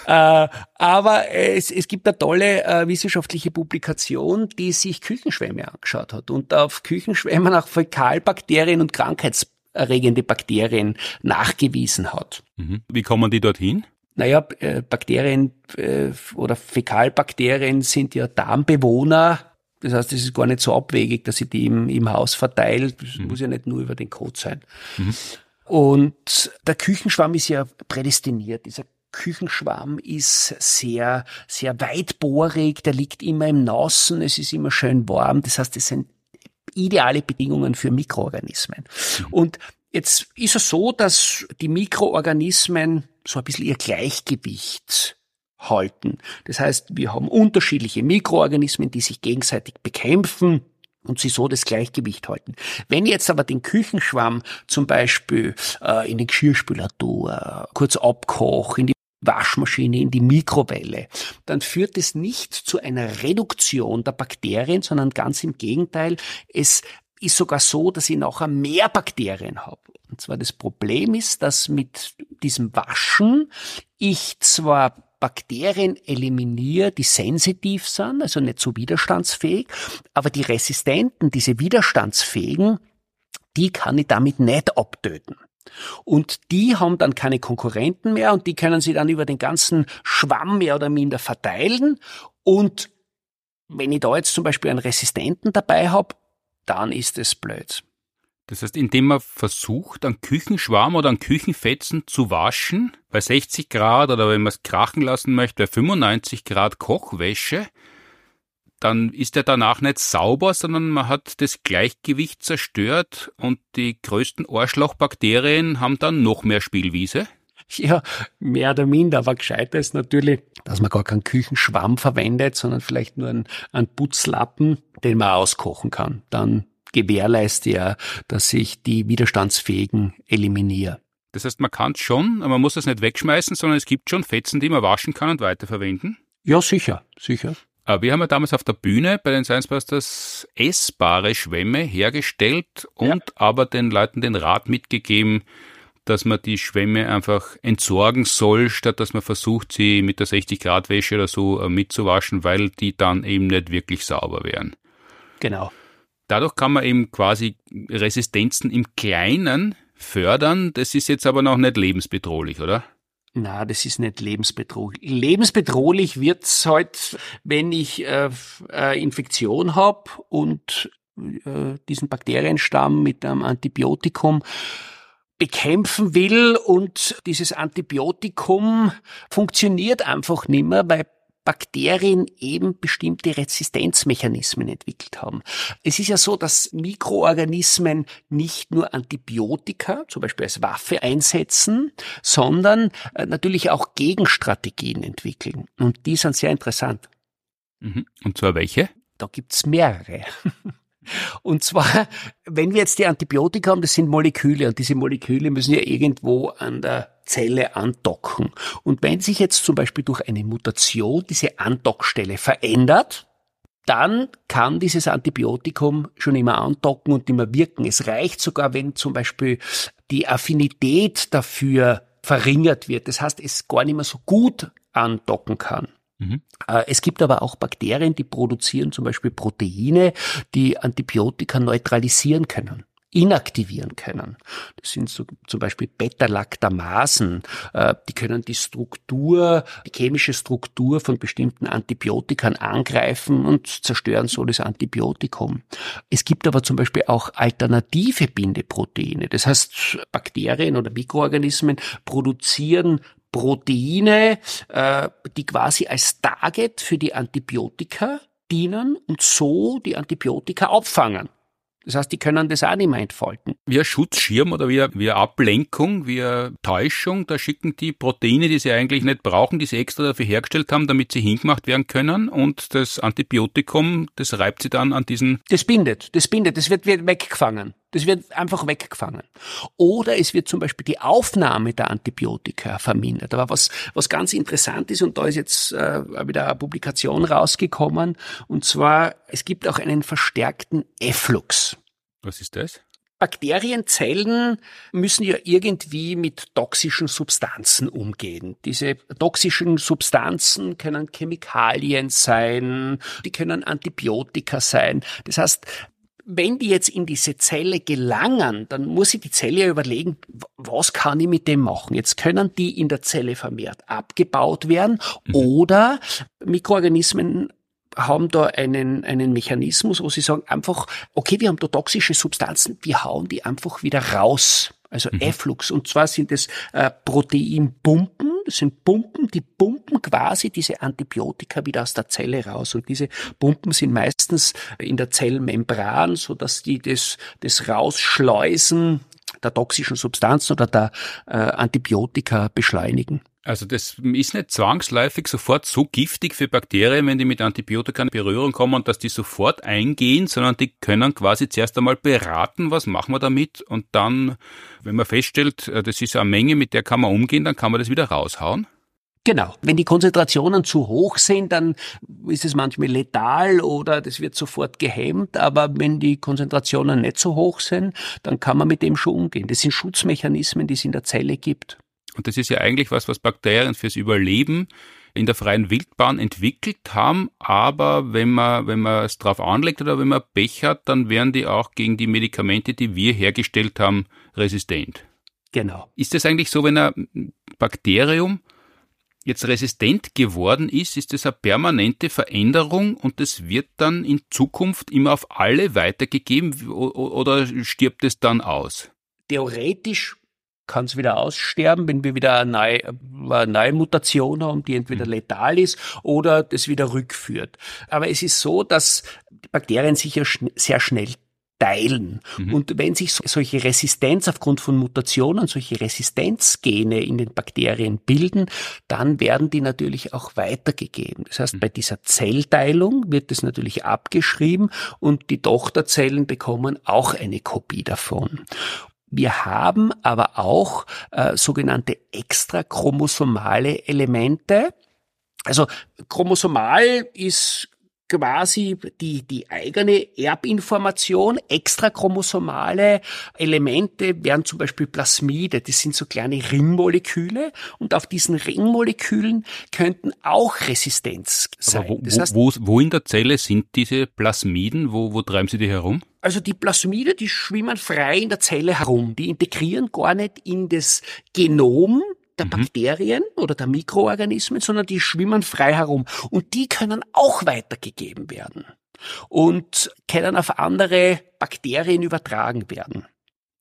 äh, aber es, es gibt eine tolle äh, wissenschaftliche Publikation, die sich Küchenschwämme angeschaut hat und auf Küchenschwämme nach Fäkalbakterien und krankheitserregende Bakterien nachgewiesen hat. Mhm. Wie kommen die dorthin? Naja, äh, Bakterien äh, oder Fäkalbakterien sind ja Darmbewohner das heißt, es ist gar nicht so abwegig, dass ich die im, im Haus verteile. Das mhm. muss ja nicht nur über den Code sein. Mhm. Und der Küchenschwamm ist ja prädestiniert. Dieser Küchenschwamm ist sehr, sehr weitbohrig, der liegt immer im Nassen, es ist immer schön warm. Das heißt, es sind ideale Bedingungen für Mikroorganismen. Mhm. Und jetzt ist es so, dass die Mikroorganismen so ein bisschen ihr Gleichgewicht halten. Das heißt, wir haben unterschiedliche Mikroorganismen, die sich gegenseitig bekämpfen und sie so das Gleichgewicht halten. Wenn jetzt aber den Küchenschwamm zum Beispiel äh, in den Geschirrspüler tue, kurz abkoch, in die Waschmaschine, in die Mikrowelle, dann führt es nicht zu einer Reduktion der Bakterien, sondern ganz im Gegenteil, es ist sogar so, dass ich nachher mehr Bakterien habe. Und zwar das Problem ist, dass mit diesem Waschen ich zwar Bakterien eliminiere, die sensitiv sind, also nicht so widerstandsfähig, aber die resistenten, diese widerstandsfähigen, die kann ich damit nicht abtöten. Und die haben dann keine Konkurrenten mehr und die können sie dann über den ganzen Schwamm mehr oder minder verteilen. Und wenn ich da jetzt zum Beispiel einen Resistenten dabei habe, dann ist es blöd. Das heißt, indem man versucht, einen Küchenschwarm oder einen Küchenfetzen zu waschen, bei 60 Grad oder wenn man es krachen lassen möchte, bei 95 Grad Kochwäsche, dann ist er danach nicht sauber, sondern man hat das Gleichgewicht zerstört und die größten Arschlochbakterien haben dann noch mehr Spielwiese. Ja, mehr oder minder, aber gescheiter ist natürlich, dass man gar keinen Küchenschwamm verwendet, sondern vielleicht nur einen, einen Putzlappen, den man auskochen kann. Dann gewährleiste ja, dass ich die Widerstandsfähigen eliminiere. Das heißt, man kann es schon, aber man muss es nicht wegschmeißen, sondern es gibt schon Fetzen, die man waschen kann und weiterverwenden. Ja, sicher, sicher. Aber wir haben ja damals auf der Bühne bei den Science Busters essbare Schwämme hergestellt und ja. aber den Leuten den Rat mitgegeben, dass man die Schwämme einfach entsorgen soll, statt dass man versucht, sie mit der 60-Grad-Wäsche oder so äh, mitzuwaschen, weil die dann eben nicht wirklich sauber wären. Genau. Dadurch kann man eben quasi Resistenzen im Kleinen fördern. Das ist jetzt aber noch nicht lebensbedrohlich, oder? Na, das ist nicht lebensbedrohlich. Lebensbedrohlich wird's halt, wenn ich äh, äh, Infektion hab und äh, diesen Bakterienstamm mit einem Antibiotikum bekämpfen will und dieses Antibiotikum funktioniert einfach nicht mehr, weil Bakterien eben bestimmte Resistenzmechanismen entwickelt haben. Es ist ja so, dass Mikroorganismen nicht nur Antibiotika, zum Beispiel als Waffe einsetzen, sondern äh, natürlich auch Gegenstrategien entwickeln. Und die sind sehr interessant. Mhm. Und zwar welche? Da gibt's mehrere. Und zwar, wenn wir jetzt die Antibiotika haben, das sind Moleküle und diese Moleküle müssen ja irgendwo an der Zelle andocken. Und wenn sich jetzt zum Beispiel durch eine Mutation diese Andockstelle verändert, dann kann dieses Antibiotikum schon immer andocken und immer wirken. Es reicht sogar, wenn zum Beispiel die Affinität dafür verringert wird. Das heißt, es gar nicht mehr so gut andocken kann. Mhm. Äh, es gibt aber auch Bakterien, die produzieren zum Beispiel Proteine, die Antibiotika neutralisieren können inaktivieren können. Das sind so, zum Beispiel Beta-Lactamasen. Äh, die können die Struktur, die chemische Struktur von bestimmten Antibiotikern angreifen und zerstören so das Antibiotikum. Es gibt aber zum Beispiel auch alternative Bindeproteine. Das heißt, Bakterien oder Mikroorganismen produzieren Proteine, äh, die quasi als Target für die Antibiotika dienen und so die Antibiotika abfangen. Das heißt, die können das auch nicht mehr entfalten. Wie ein Schutzschirm oder wie eine, Ablenkung, wie eine Täuschung, da schicken die Proteine, die sie eigentlich nicht brauchen, die sie extra dafür hergestellt haben, damit sie hingemacht werden können und das Antibiotikum, das reibt sie dann an diesen... Das bindet, das bindet, das wird weggefangen. Das wird einfach weggefangen. Oder es wird zum Beispiel die Aufnahme der Antibiotika vermindert. Aber was, was ganz interessant ist, und da ist jetzt äh, wieder eine Publikation rausgekommen, und zwar, es gibt auch einen verstärkten Efflux. Was ist das? Bakterienzellen müssen ja irgendwie mit toxischen Substanzen umgehen. Diese toxischen Substanzen können Chemikalien sein, die können Antibiotika sein. Das heißt, wenn die jetzt in diese Zelle gelangen, dann muss sich die Zelle ja überlegen, was kann ich mit dem machen? Jetzt können die in der Zelle vermehrt abgebaut werden mhm. oder Mikroorganismen haben da einen, einen Mechanismus, wo sie sagen einfach, okay, wir haben da toxische Substanzen, wir hauen die einfach wieder raus. Also mhm. Efflux. Und zwar sind es äh, Proteinpumpen, das sind Pumpen, die pumpen quasi diese Antibiotika wieder aus der Zelle raus. Und diese Pumpen sind meistens in der Zellmembran, so dass die das, das Rausschleusen der toxischen Substanzen oder der äh, Antibiotika beschleunigen. Also das ist nicht zwangsläufig sofort so giftig für Bakterien, wenn die mit Antibiotika in Berührung kommen, dass die sofort eingehen, sondern die können quasi zuerst einmal beraten, was machen wir damit und dann, wenn man feststellt, äh, das ist eine Menge, mit der kann man umgehen, dann kann man das wieder raushauen. Genau. Wenn die Konzentrationen zu hoch sind, dann ist es manchmal letal oder das wird sofort gehemmt. Aber wenn die Konzentrationen nicht so hoch sind, dann kann man mit dem schon umgehen. Das sind Schutzmechanismen, die es in der Zelle gibt. Und das ist ja eigentlich was, was Bakterien fürs Überleben in der freien Wildbahn entwickelt haben, aber wenn man, wenn man es drauf anlegt oder wenn man Pech hat, dann wären die auch gegen die Medikamente, die wir hergestellt haben, resistent. Genau. Ist es eigentlich so, wenn ein Bakterium jetzt resistent geworden ist, ist es eine permanente Veränderung und das wird dann in Zukunft immer auf alle weitergegeben oder stirbt es dann aus? Theoretisch kann es wieder aussterben, wenn wir wieder eine neue, Mutation haben, die entweder mhm. letal ist oder das wieder rückführt. Aber es ist so, dass die Bakterien sich ja schn sehr schnell teilen. Mhm. Und wenn sich so, solche Resistenz aufgrund von Mutationen, solche Resistenzgene in den Bakterien bilden, dann werden die natürlich auch weitergegeben. Das heißt, mhm. bei dieser Zellteilung wird es natürlich abgeschrieben und die Tochterzellen bekommen auch eine Kopie davon. Wir haben aber auch äh, sogenannte extrachromosomale Elemente. Also chromosomal ist quasi die, die eigene Erbinformation. Extrachromosomale Elemente wären zum Beispiel Plasmide. Das sind so kleine Ringmoleküle. Und auf diesen Ringmolekülen könnten auch Resistenz sein. Aber wo, das heißt, wo, wo in der Zelle sind diese Plasmiden? Wo, wo treiben sie die herum? Also die Plasmide, die schwimmen frei in der Zelle herum. Die integrieren gar nicht in das Genom der mhm. Bakterien oder der Mikroorganismen, sondern die schwimmen frei herum. Und die können auch weitergegeben werden und können auf andere Bakterien übertragen werden.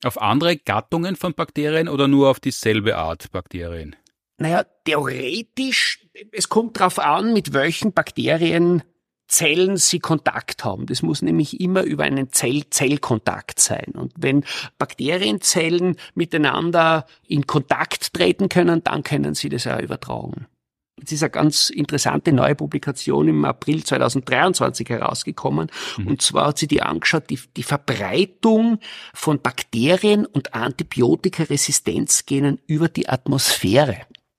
Auf andere Gattungen von Bakterien oder nur auf dieselbe Art Bakterien? Naja, theoretisch, es kommt darauf an, mit welchen Bakterien Zellen sie Kontakt haben. Das muss nämlich immer über einen Zell-Zell-Kontakt sein. Und wenn Bakterienzellen miteinander in Kontakt treten können, dann können sie das auch übertragen. Jetzt ist eine ganz interessante neue Publikation im April 2023 herausgekommen. Mhm. Und zwar hat sie die angeschaut, die, die Verbreitung von Bakterien und Antibiotikaresistenzgenen über die Atmosphäre.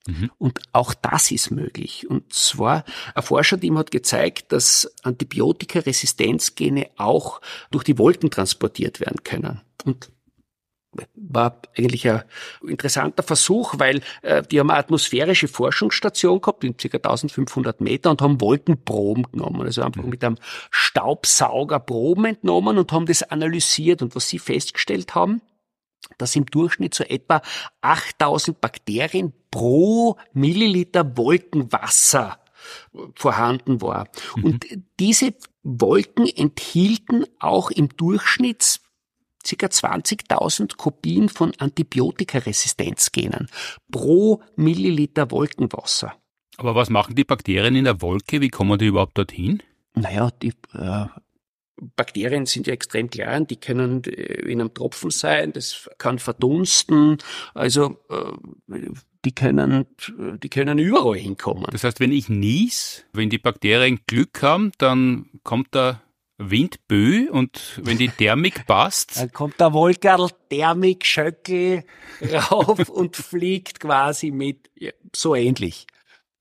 Mhm. Und auch das ist möglich. Und zwar, ein Forscherteam hat gezeigt, dass Antibiotikaresistenzgene auch durch die Wolken transportiert werden können. Und war eigentlich ein interessanter Versuch, weil äh, die haben eine atmosphärische Forschungsstation gehabt in ca. 1500 Meter und haben Wolkenproben genommen, also einfach mhm. mit einem Staubsauger Proben entnommen und haben das analysiert und was sie festgestellt haben, dass im Durchschnitt so etwa 8000 Bakterien pro Milliliter Wolkenwasser vorhanden war. Mhm. Und diese Wolken enthielten auch im Durchschnitt ca. 20.000 Kopien von Antibiotikaresistenzgenen pro Milliliter Wolkenwasser. Aber was machen die Bakterien in der Wolke? Wie kommen die überhaupt dorthin? Naja, die äh, Bakterien sind ja extrem klein, die können äh, in einem Tropfen sein, das kann verdunsten, also äh, die können, die können überall hinkommen. Das heißt, wenn ich nies, wenn die Bakterien Glück haben, dann kommt da Windbö und wenn die Thermik passt. Dann kommt der Wolkerl, Thermik, Schöckel rauf und fliegt quasi mit, ja, so ähnlich.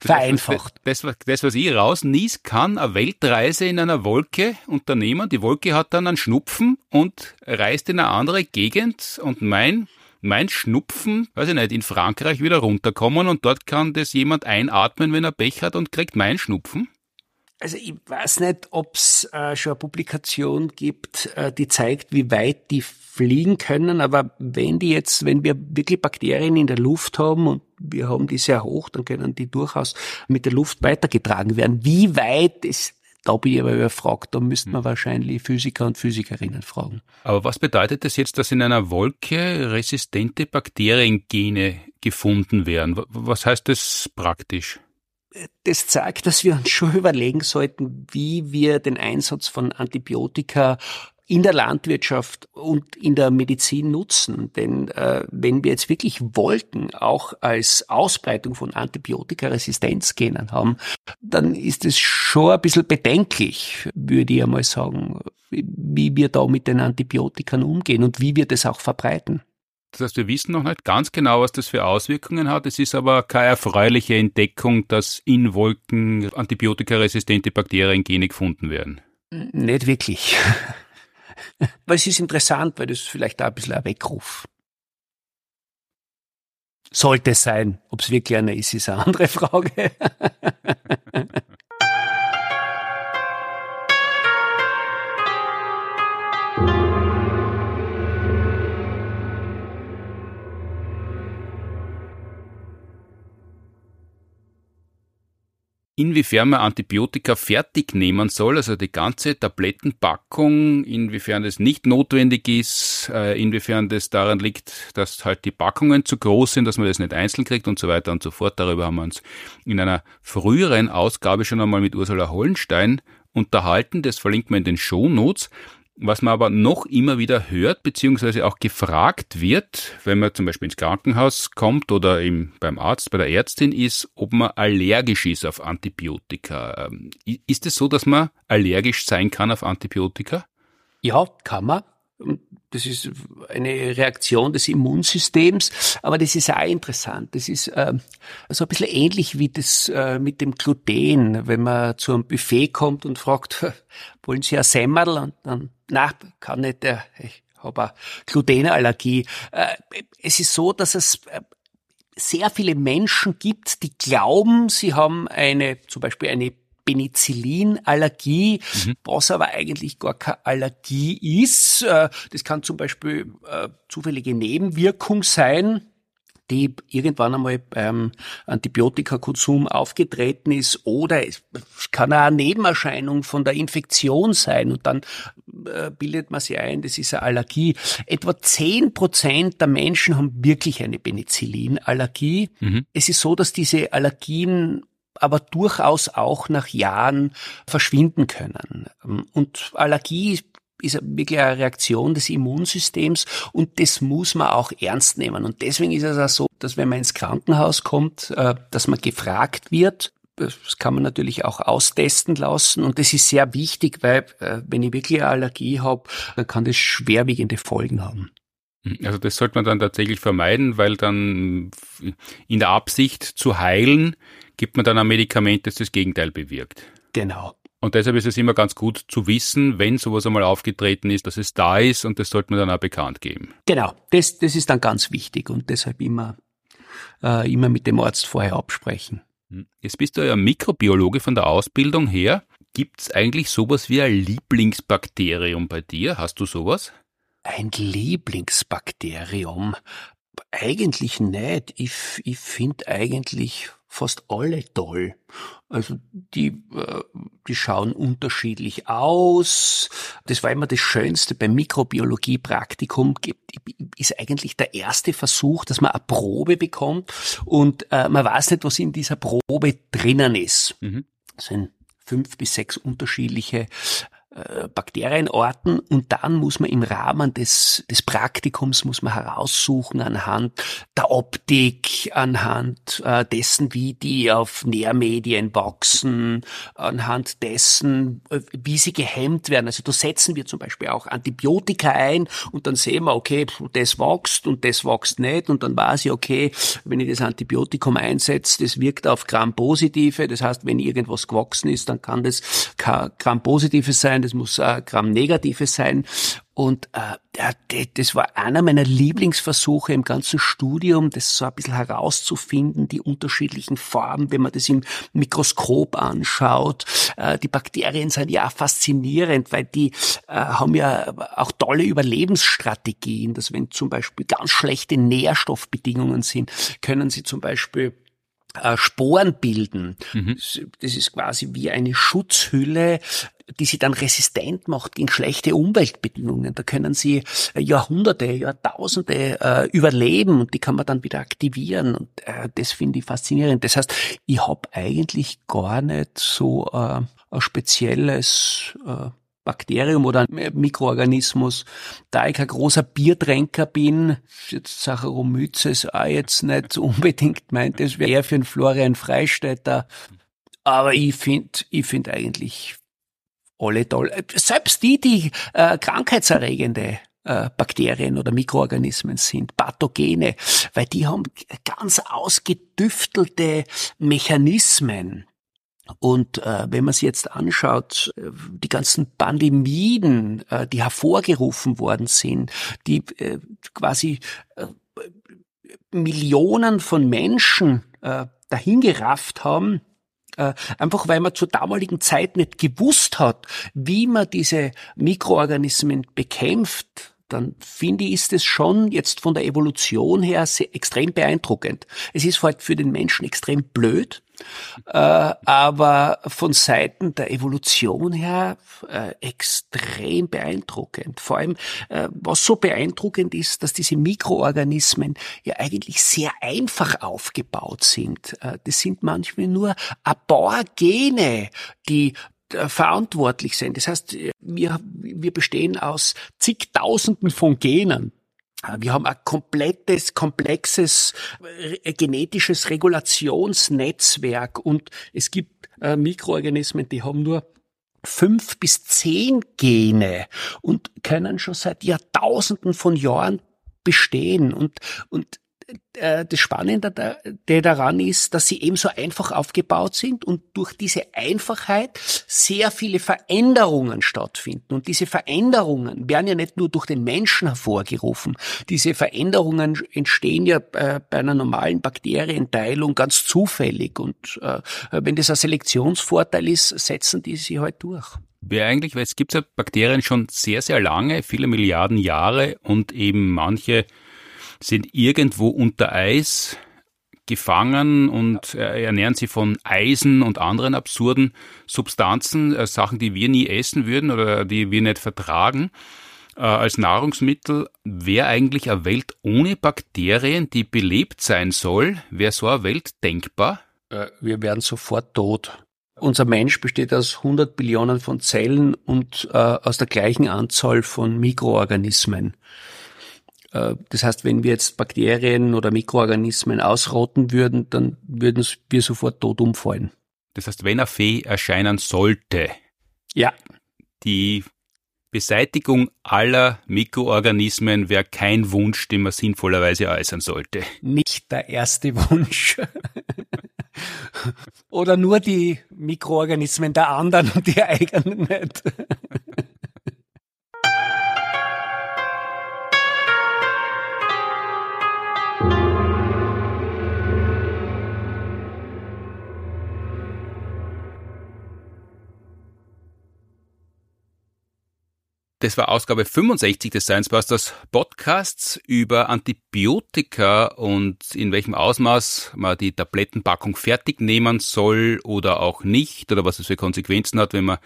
Vereinfacht. Das, das, das, was ich rausnies, kann eine Weltreise in einer Wolke unternehmen. Die Wolke hat dann einen Schnupfen und reist in eine andere Gegend und mein mein Schnupfen, weiß ich nicht, in Frankreich wieder runterkommen und dort kann das jemand einatmen, wenn er Pech hat und kriegt mein Schnupfen? Also ich weiß nicht, ob es äh, schon eine Publikation gibt, äh, die zeigt, wie weit die fliegen können, aber wenn die jetzt, wenn wir wirklich Bakterien in der Luft haben und wir haben die sehr hoch, dann können die durchaus mit der Luft weitergetragen werden. Wie weit ist da bin ich aber überfragt. Da müsste man hm. wahrscheinlich Physiker und Physikerinnen fragen. Aber was bedeutet das jetzt, dass in einer Wolke resistente Bakteriengene gefunden werden? Was heißt das praktisch? Das zeigt, dass wir uns schon überlegen sollten, wie wir den Einsatz von Antibiotika in der Landwirtschaft und in der Medizin nutzen. Denn äh, wenn wir jetzt wirklich Wolken auch als Ausbreitung von Antibiotikaresistenzgenen haben, dann ist es schon ein bisschen bedenklich, würde ich einmal sagen, wie wir da mit den Antibiotikern umgehen und wie wir das auch verbreiten. Das heißt, wir wissen noch nicht ganz genau, was das für Auswirkungen hat. Es ist aber keine erfreuliche Entdeckung, dass in Wolken antibiotikaresistente Bakteriengene gefunden werden. Nicht wirklich. Aber es ist interessant, weil das vielleicht auch ein bisschen ein Weckruf. Sollte es sein. Ob es wirklich eine ist, ist eine andere Frage. inwiefern man Antibiotika fertig nehmen soll, also die ganze Tablettenpackung, inwiefern das nicht notwendig ist, äh, inwiefern das daran liegt, dass halt die Packungen zu groß sind, dass man das nicht einzeln kriegt und so weiter und so fort. Darüber haben wir uns in einer früheren Ausgabe schon einmal mit Ursula Hollenstein unterhalten. Das verlinkt man in den Shownotes. Was man aber noch immer wieder hört, beziehungsweise auch gefragt wird, wenn man zum Beispiel ins Krankenhaus kommt oder im, beim Arzt, bei der Ärztin ist, ob man allergisch ist auf Antibiotika. Ähm, ist es so, dass man allergisch sein kann auf Antibiotika? Ja, kann man. Das ist eine Reaktion des Immunsystems, aber das ist auch interessant. Das ist äh, so ein bisschen ähnlich wie das äh, mit dem Gluten, wenn man zu einem Buffet kommt und fragt, wollen Sie ein Semmel? Und dann, na, kann nicht, äh, ich habe eine Glutenallergie. Äh, es ist so, dass es äh, sehr viele Menschen gibt, die glauben, sie haben eine, zum Beispiel eine Penicillinallergie, mhm. was aber eigentlich gar keine Allergie ist. Äh, das kann zum Beispiel äh, zufällige Nebenwirkung sein die irgendwann einmal beim Antibiotikakonsum aufgetreten ist oder es kann auch eine Nebenerscheinung von der Infektion sein und dann äh, bildet man sich ein, das ist eine Allergie. Etwa zehn Prozent der Menschen haben wirklich eine Penicillinallergie. Mhm. Es ist so, dass diese Allergien aber durchaus auch nach Jahren verschwinden können. Und Allergie ist wirklich eine Reaktion des Immunsystems und das muss man auch ernst nehmen. Und deswegen ist es auch so, dass wenn man ins Krankenhaus kommt, äh, dass man gefragt wird, das kann man natürlich auch austesten lassen und das ist sehr wichtig, weil äh, wenn ich wirklich eine Allergie habe, dann kann das schwerwiegende Folgen haben. Also das sollte man dann tatsächlich vermeiden, weil dann in der Absicht zu heilen gibt man dann ein Medikament, das das Gegenteil bewirkt. Genau. Und deshalb ist es immer ganz gut zu wissen, wenn sowas einmal aufgetreten ist, dass es da ist und das sollte man dann auch bekannt geben. Genau, das, das ist dann ganz wichtig und deshalb immer, äh, immer mit dem Arzt vorher absprechen. Hm. Jetzt bist du ja Mikrobiologe von der Ausbildung her. Gibt es eigentlich sowas wie ein Lieblingsbakterium bei dir? Hast du sowas? Ein Lieblingsbakterium? Eigentlich nicht. Ich, ich finde eigentlich fast alle toll. Also die, äh, die schauen unterschiedlich aus. Das war immer das Schönste beim Mikrobiologie-Praktikum. Ist eigentlich der erste Versuch, dass man eine Probe bekommt und äh, man weiß nicht, was in dieser Probe drinnen ist. Mhm. Das sind fünf bis sechs unterschiedliche äh, Bakterienorten und dann muss man im Rahmen des, des Praktikums muss man heraussuchen anhand der Optik, anhand äh, dessen, wie die auf Nährmedien wachsen, anhand dessen, äh, wie sie gehemmt werden. Also da setzen wir zum Beispiel auch Antibiotika ein und dann sehen wir, okay, das wächst und das wächst nicht und dann weiß ich, okay, wenn ich das Antibiotikum einsetze, das wirkt auf Gram-Positive, das heißt, wenn irgendwas gewachsen ist, dann kann das Gram-Positives sein, das muss äh, Gramm-Negatives sein. Und äh, das war einer meiner Lieblingsversuche im ganzen Studium, das so ein bisschen herauszufinden, die unterschiedlichen Farben, wenn man das im Mikroskop anschaut. Äh, die Bakterien sind ja auch faszinierend, weil die äh, haben ja auch tolle Überlebensstrategien, dass wenn zum Beispiel ganz schlechte Nährstoffbedingungen sind, können sie zum Beispiel Sporen bilden. Mhm. Das ist quasi wie eine Schutzhülle, die sie dann resistent macht gegen schlechte Umweltbedingungen. Da können sie äh, Jahrhunderte, Jahrtausende äh, überleben und die kann man dann wieder aktivieren. Und äh, das finde ich faszinierend. Das heißt, ich habe eigentlich gar nicht so äh, ein spezielles äh, Bakterium oder ein Mikroorganismus. Da ich kein großer Biertränker bin, jetzt Saccharomyces auch jetzt nicht unbedingt meint, das wäre eher für einen Florian Freistädter. Aber ich finde, ich finde eigentlich alle toll. Selbst die, die äh, krankheitserregende äh, Bakterien oder Mikroorganismen sind, Pathogene, weil die haben ganz ausgedüftelte Mechanismen. Und äh, wenn man sich jetzt anschaut, äh, die ganzen Pandemien, äh, die hervorgerufen worden sind, die äh, quasi äh, Millionen von Menschen äh, dahingerafft haben, äh, einfach weil man zur damaligen Zeit nicht gewusst hat, wie man diese Mikroorganismen bekämpft, dann finde ich, ist es schon jetzt von der Evolution her sehr, extrem beeindruckend. Es ist halt für den Menschen extrem blöd, äh, aber von Seiten der Evolution her äh, extrem beeindruckend. Vor allem, äh, was so beeindruckend ist, dass diese Mikroorganismen ja eigentlich sehr einfach aufgebaut sind. Äh, das sind manchmal nur ein paar Gene, die verantwortlich sind. Das heißt, wir, wir bestehen aus zigtausenden von Genen. Wir haben ein komplettes, komplexes äh, genetisches Regulationsnetzwerk und es gibt äh, Mikroorganismen, die haben nur fünf bis zehn Gene und können schon seit Jahrtausenden von Jahren bestehen und, und äh, das Spannende daran ist, dass sie ebenso einfach aufgebaut sind und durch diese Einfachheit sehr viele Veränderungen stattfinden. Und diese Veränderungen werden ja nicht nur durch den Menschen hervorgerufen. Diese Veränderungen entstehen ja äh, bei einer normalen Bakterienteilung ganz zufällig. Und äh, wenn das ein Selektionsvorteil ist, setzen die sie halt durch. Wer eigentlich, weil es gibt ja Bakterien schon sehr, sehr lange, viele Milliarden Jahre und eben manche sind irgendwo unter Eis gefangen und äh, ernähren sie von Eisen und anderen absurden Substanzen, äh, Sachen, die wir nie essen würden oder die wir nicht vertragen äh, als Nahrungsmittel. Wäre eigentlich eine Welt ohne Bakterien, die belebt sein soll, wäre so eine Welt denkbar? Wir wären sofort tot. Unser Mensch besteht aus 100 Billionen von Zellen und aus der gleichen Anzahl von Mikroorganismen. Äh, das heißt, wenn wir jetzt Bakterien oder Mikroorganismen ausrotten würden, dann würden wir sofort tot umfallen. Das heißt, wenn eine Fee erscheinen sollte, ja. die Beseitigung aller Mikroorganismen wäre kein Wunsch, den man sinnvollerweise äußern sollte. Nicht der erste Wunsch. Oder nur die Mikroorganismen der anderen und die eigenen nicht. Das war Ausgabe 65 des Science Busters Podcasts über Antibiotika und in welchem Ausmaß man die Tablettenpackung fertig nehmen soll oder auch nicht oder was es für Konsequenzen hat, wenn man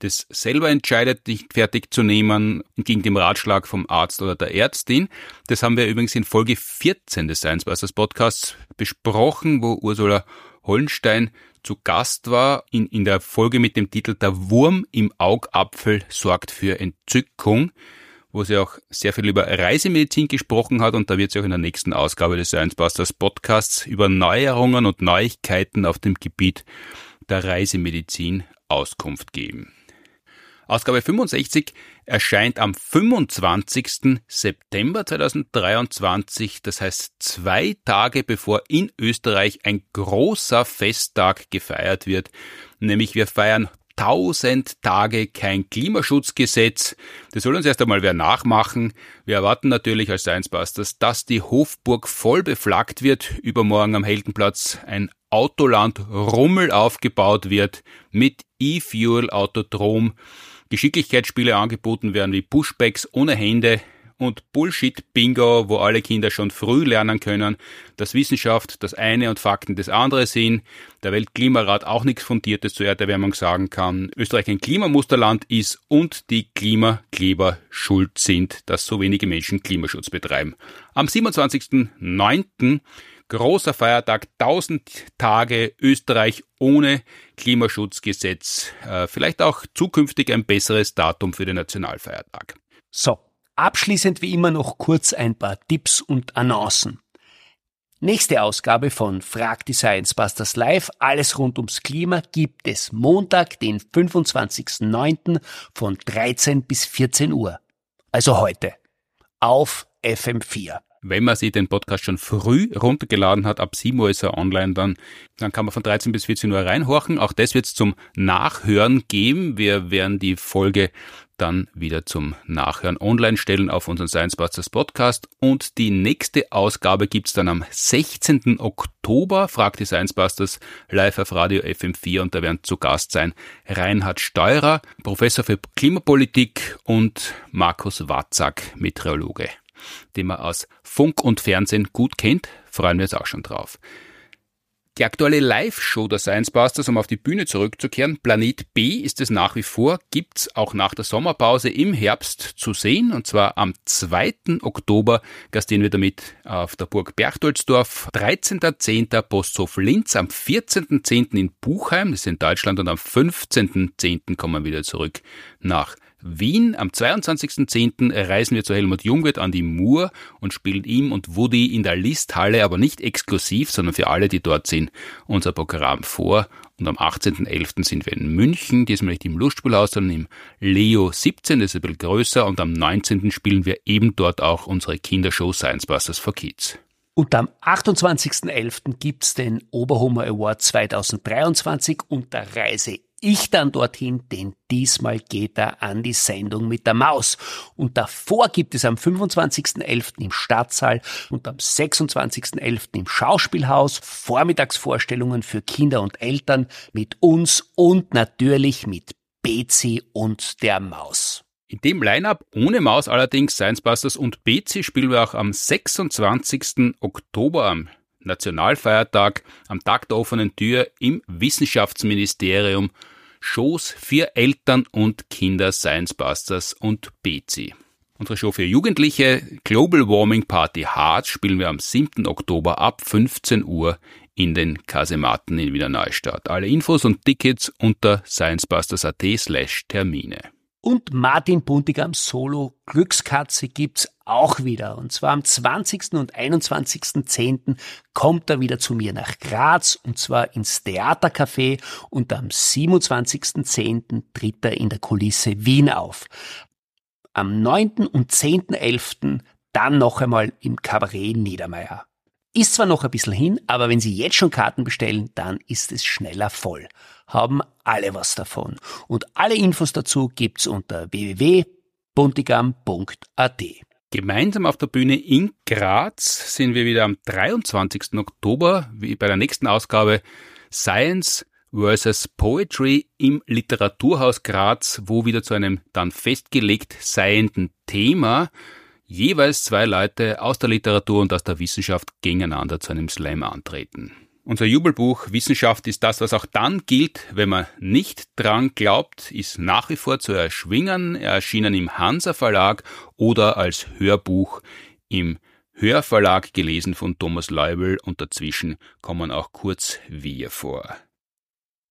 das selber entscheidet, nicht fertig zu nehmen, gegen den Ratschlag vom Arzt oder der Ärztin. Das haben wir übrigens in Folge 14 des Science Busters Podcasts besprochen, wo Ursula Hollenstein zu Gast war in, in der Folge mit dem Titel Der Wurm im Augapfel sorgt für Entzückung, wo sie auch sehr viel über Reisemedizin gesprochen hat und da wird sie auch in der nächsten Ausgabe des Science Busters Podcasts über Neuerungen und Neuigkeiten auf dem Gebiet der Reisemedizin Auskunft geben. Ausgabe 65 erscheint am 25. September 2023, das heißt zwei Tage bevor in Österreich ein großer Festtag gefeiert wird, nämlich wir feiern 1000 Tage kein Klimaschutzgesetz. Das soll uns erst einmal wer nachmachen. Wir erwarten natürlich als Science Busters, dass die Hofburg voll beflaggt wird, übermorgen am Heldenplatz ein Autoland Rummel aufgebaut wird mit E-Fuel Autodrom Geschicklichkeitsspiele angeboten werden wie Pushbacks ohne Hände und Bullshit-Bingo, wo alle Kinder schon früh lernen können, dass Wissenschaft das eine und Fakten das andere sind, der Weltklimarat auch nichts Fundiertes zur Erderwärmung sagen kann, Österreich ein Klimamusterland ist und die Klimakleber schuld sind, dass so wenige Menschen Klimaschutz betreiben. Am 27.09 großer Feiertag, 1000 Tage Österreich ohne Klimaschutzgesetz. Äh, vielleicht auch zukünftig ein besseres Datum für den Nationalfeiertag. So, abschließend wie immer noch kurz ein paar Tipps und Annoncen. Nächste Ausgabe von Frag die Science Busters Live, alles rund ums Klima, gibt es Montag, den 25.09. von 13 bis 14 Uhr. Also heute. Auf FM4 wenn man sich den Podcast schon früh runtergeladen hat, ab 7 Uhr ist er online, dann, dann kann man von 13 bis 14 Uhr reinhorchen. Auch das wird es zum Nachhören geben. Wir werden die Folge dann wieder zum Nachhören online stellen auf unseren Science Busters Podcast. Und die nächste Ausgabe gibt's dann am 16. Oktober, fragt die Science Busters, live auf Radio FM4 und da werden zu Gast sein Reinhard Steurer, Professor für Klimapolitik und Markus Watzak, Meteorologe, den man aus Funk und Fernsehen gut kennt, freuen wir uns auch schon drauf. Die aktuelle Live-Show der Science Busters, um auf die Bühne zurückzukehren, Planet B ist es nach wie vor, gibt's auch nach der Sommerpause im Herbst zu sehen, und zwar am 2. Oktober gastieren wir damit auf der Burg Berchtoldsdorf, 13.10. Posthof Linz, am 14.10. in Buchheim, das ist in Deutschland, und am 15.10. kommen wir wieder zurück nach Wien. Am 22.10. reisen wir zu Helmut Jungwirth an die Mur und spielen ihm und Woody in der Listhalle, aber nicht exklusiv, sondern für alle, die dort sind, unser Programm vor. Und am 18.11. sind wir in München, diesmal nicht im Lustspielhaus, sondern im Leo 17, das ist ein bisschen größer. Und am 19. spielen wir eben dort auch unsere Kindershow Science Busters for Kids. Und am 28.11. gibt's den Oberhummer Award 2023 und der Reise ich dann dorthin, denn diesmal geht er an die Sendung mit der Maus. Und davor gibt es am 25.11. im Stadtsaal und am 26.11. im Schauspielhaus Vormittagsvorstellungen für Kinder und Eltern mit uns und natürlich mit Bezi und der Maus. In dem Line-up ohne Maus allerdings Science und Bezi spielen wir auch am 26. Oktober am Nationalfeiertag am Tag der offenen Tür im Wissenschaftsministerium Shows für Eltern und Kinder Science Busters und Bezi. Unsere Show für Jugendliche Global Warming Party Hard spielen wir am 7. Oktober ab 15 Uhr in den Kasematten in Wiener Neustadt. Alle Infos und Tickets unter sciencebusters.at slash Termine. Und Martin Buntigams Solo Glückskatze gibt's auch wieder. Und zwar am 20. und 21.10. kommt er wieder zu mir nach Graz und zwar ins Theatercafé und am 27.10. tritt er in der Kulisse Wien auf. Am 9. und 10.11. dann noch einmal im Kabarett Niedermeyer. Ist zwar noch ein bisschen hin, aber wenn Sie jetzt schon Karten bestellen, dann ist es schneller voll. Haben alle was davon. Und alle Infos dazu gibt's unter www.buntigam.at. Gemeinsam auf der Bühne in Graz sind wir wieder am 23. Oktober, wie bei der nächsten Ausgabe Science versus Poetry im Literaturhaus Graz, wo wieder zu einem dann festgelegt seienden Thema jeweils zwei Leute aus der Literatur und aus der Wissenschaft gegeneinander zu einem Slam antreten. Unser Jubelbuch Wissenschaft ist das, was auch dann gilt, wenn man nicht dran glaubt, ist nach wie vor zu erschwingen, erschienen im Hansa Verlag oder als Hörbuch im Hörverlag gelesen von Thomas Leubel und dazwischen kommen auch kurz wir vor.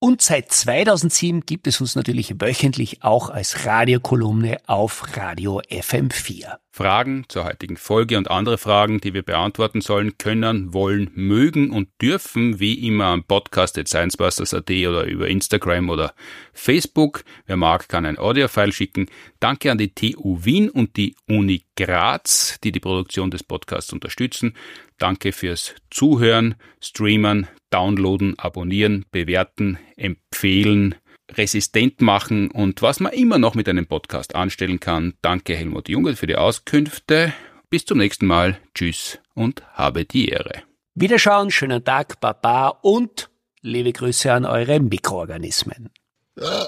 Und seit 2007 gibt es uns natürlich wöchentlich auch als Radiokolumne auf Radio FM4. Fragen zur heutigen Folge und andere Fragen, die wir beantworten sollen, können, wollen, mögen und dürfen, wie immer am Podcast at sciencebusters.at oder über Instagram oder Facebook. Wer mag, kann ein Audiofile schicken. Danke an die TU Wien und die Uni Graz, die die Produktion des Podcasts unterstützen. Danke fürs Zuhören, Streamen, Downloaden, Abonnieren, Bewerten, Empfehlen, resistent machen und was man immer noch mit einem Podcast anstellen kann. Danke Helmut Junge für die Auskünfte. Bis zum nächsten Mal. Tschüss und habe die Ehre. Wiederschauen, schönen Tag, Baba und liebe Grüße an eure Mikroorganismen. Ja.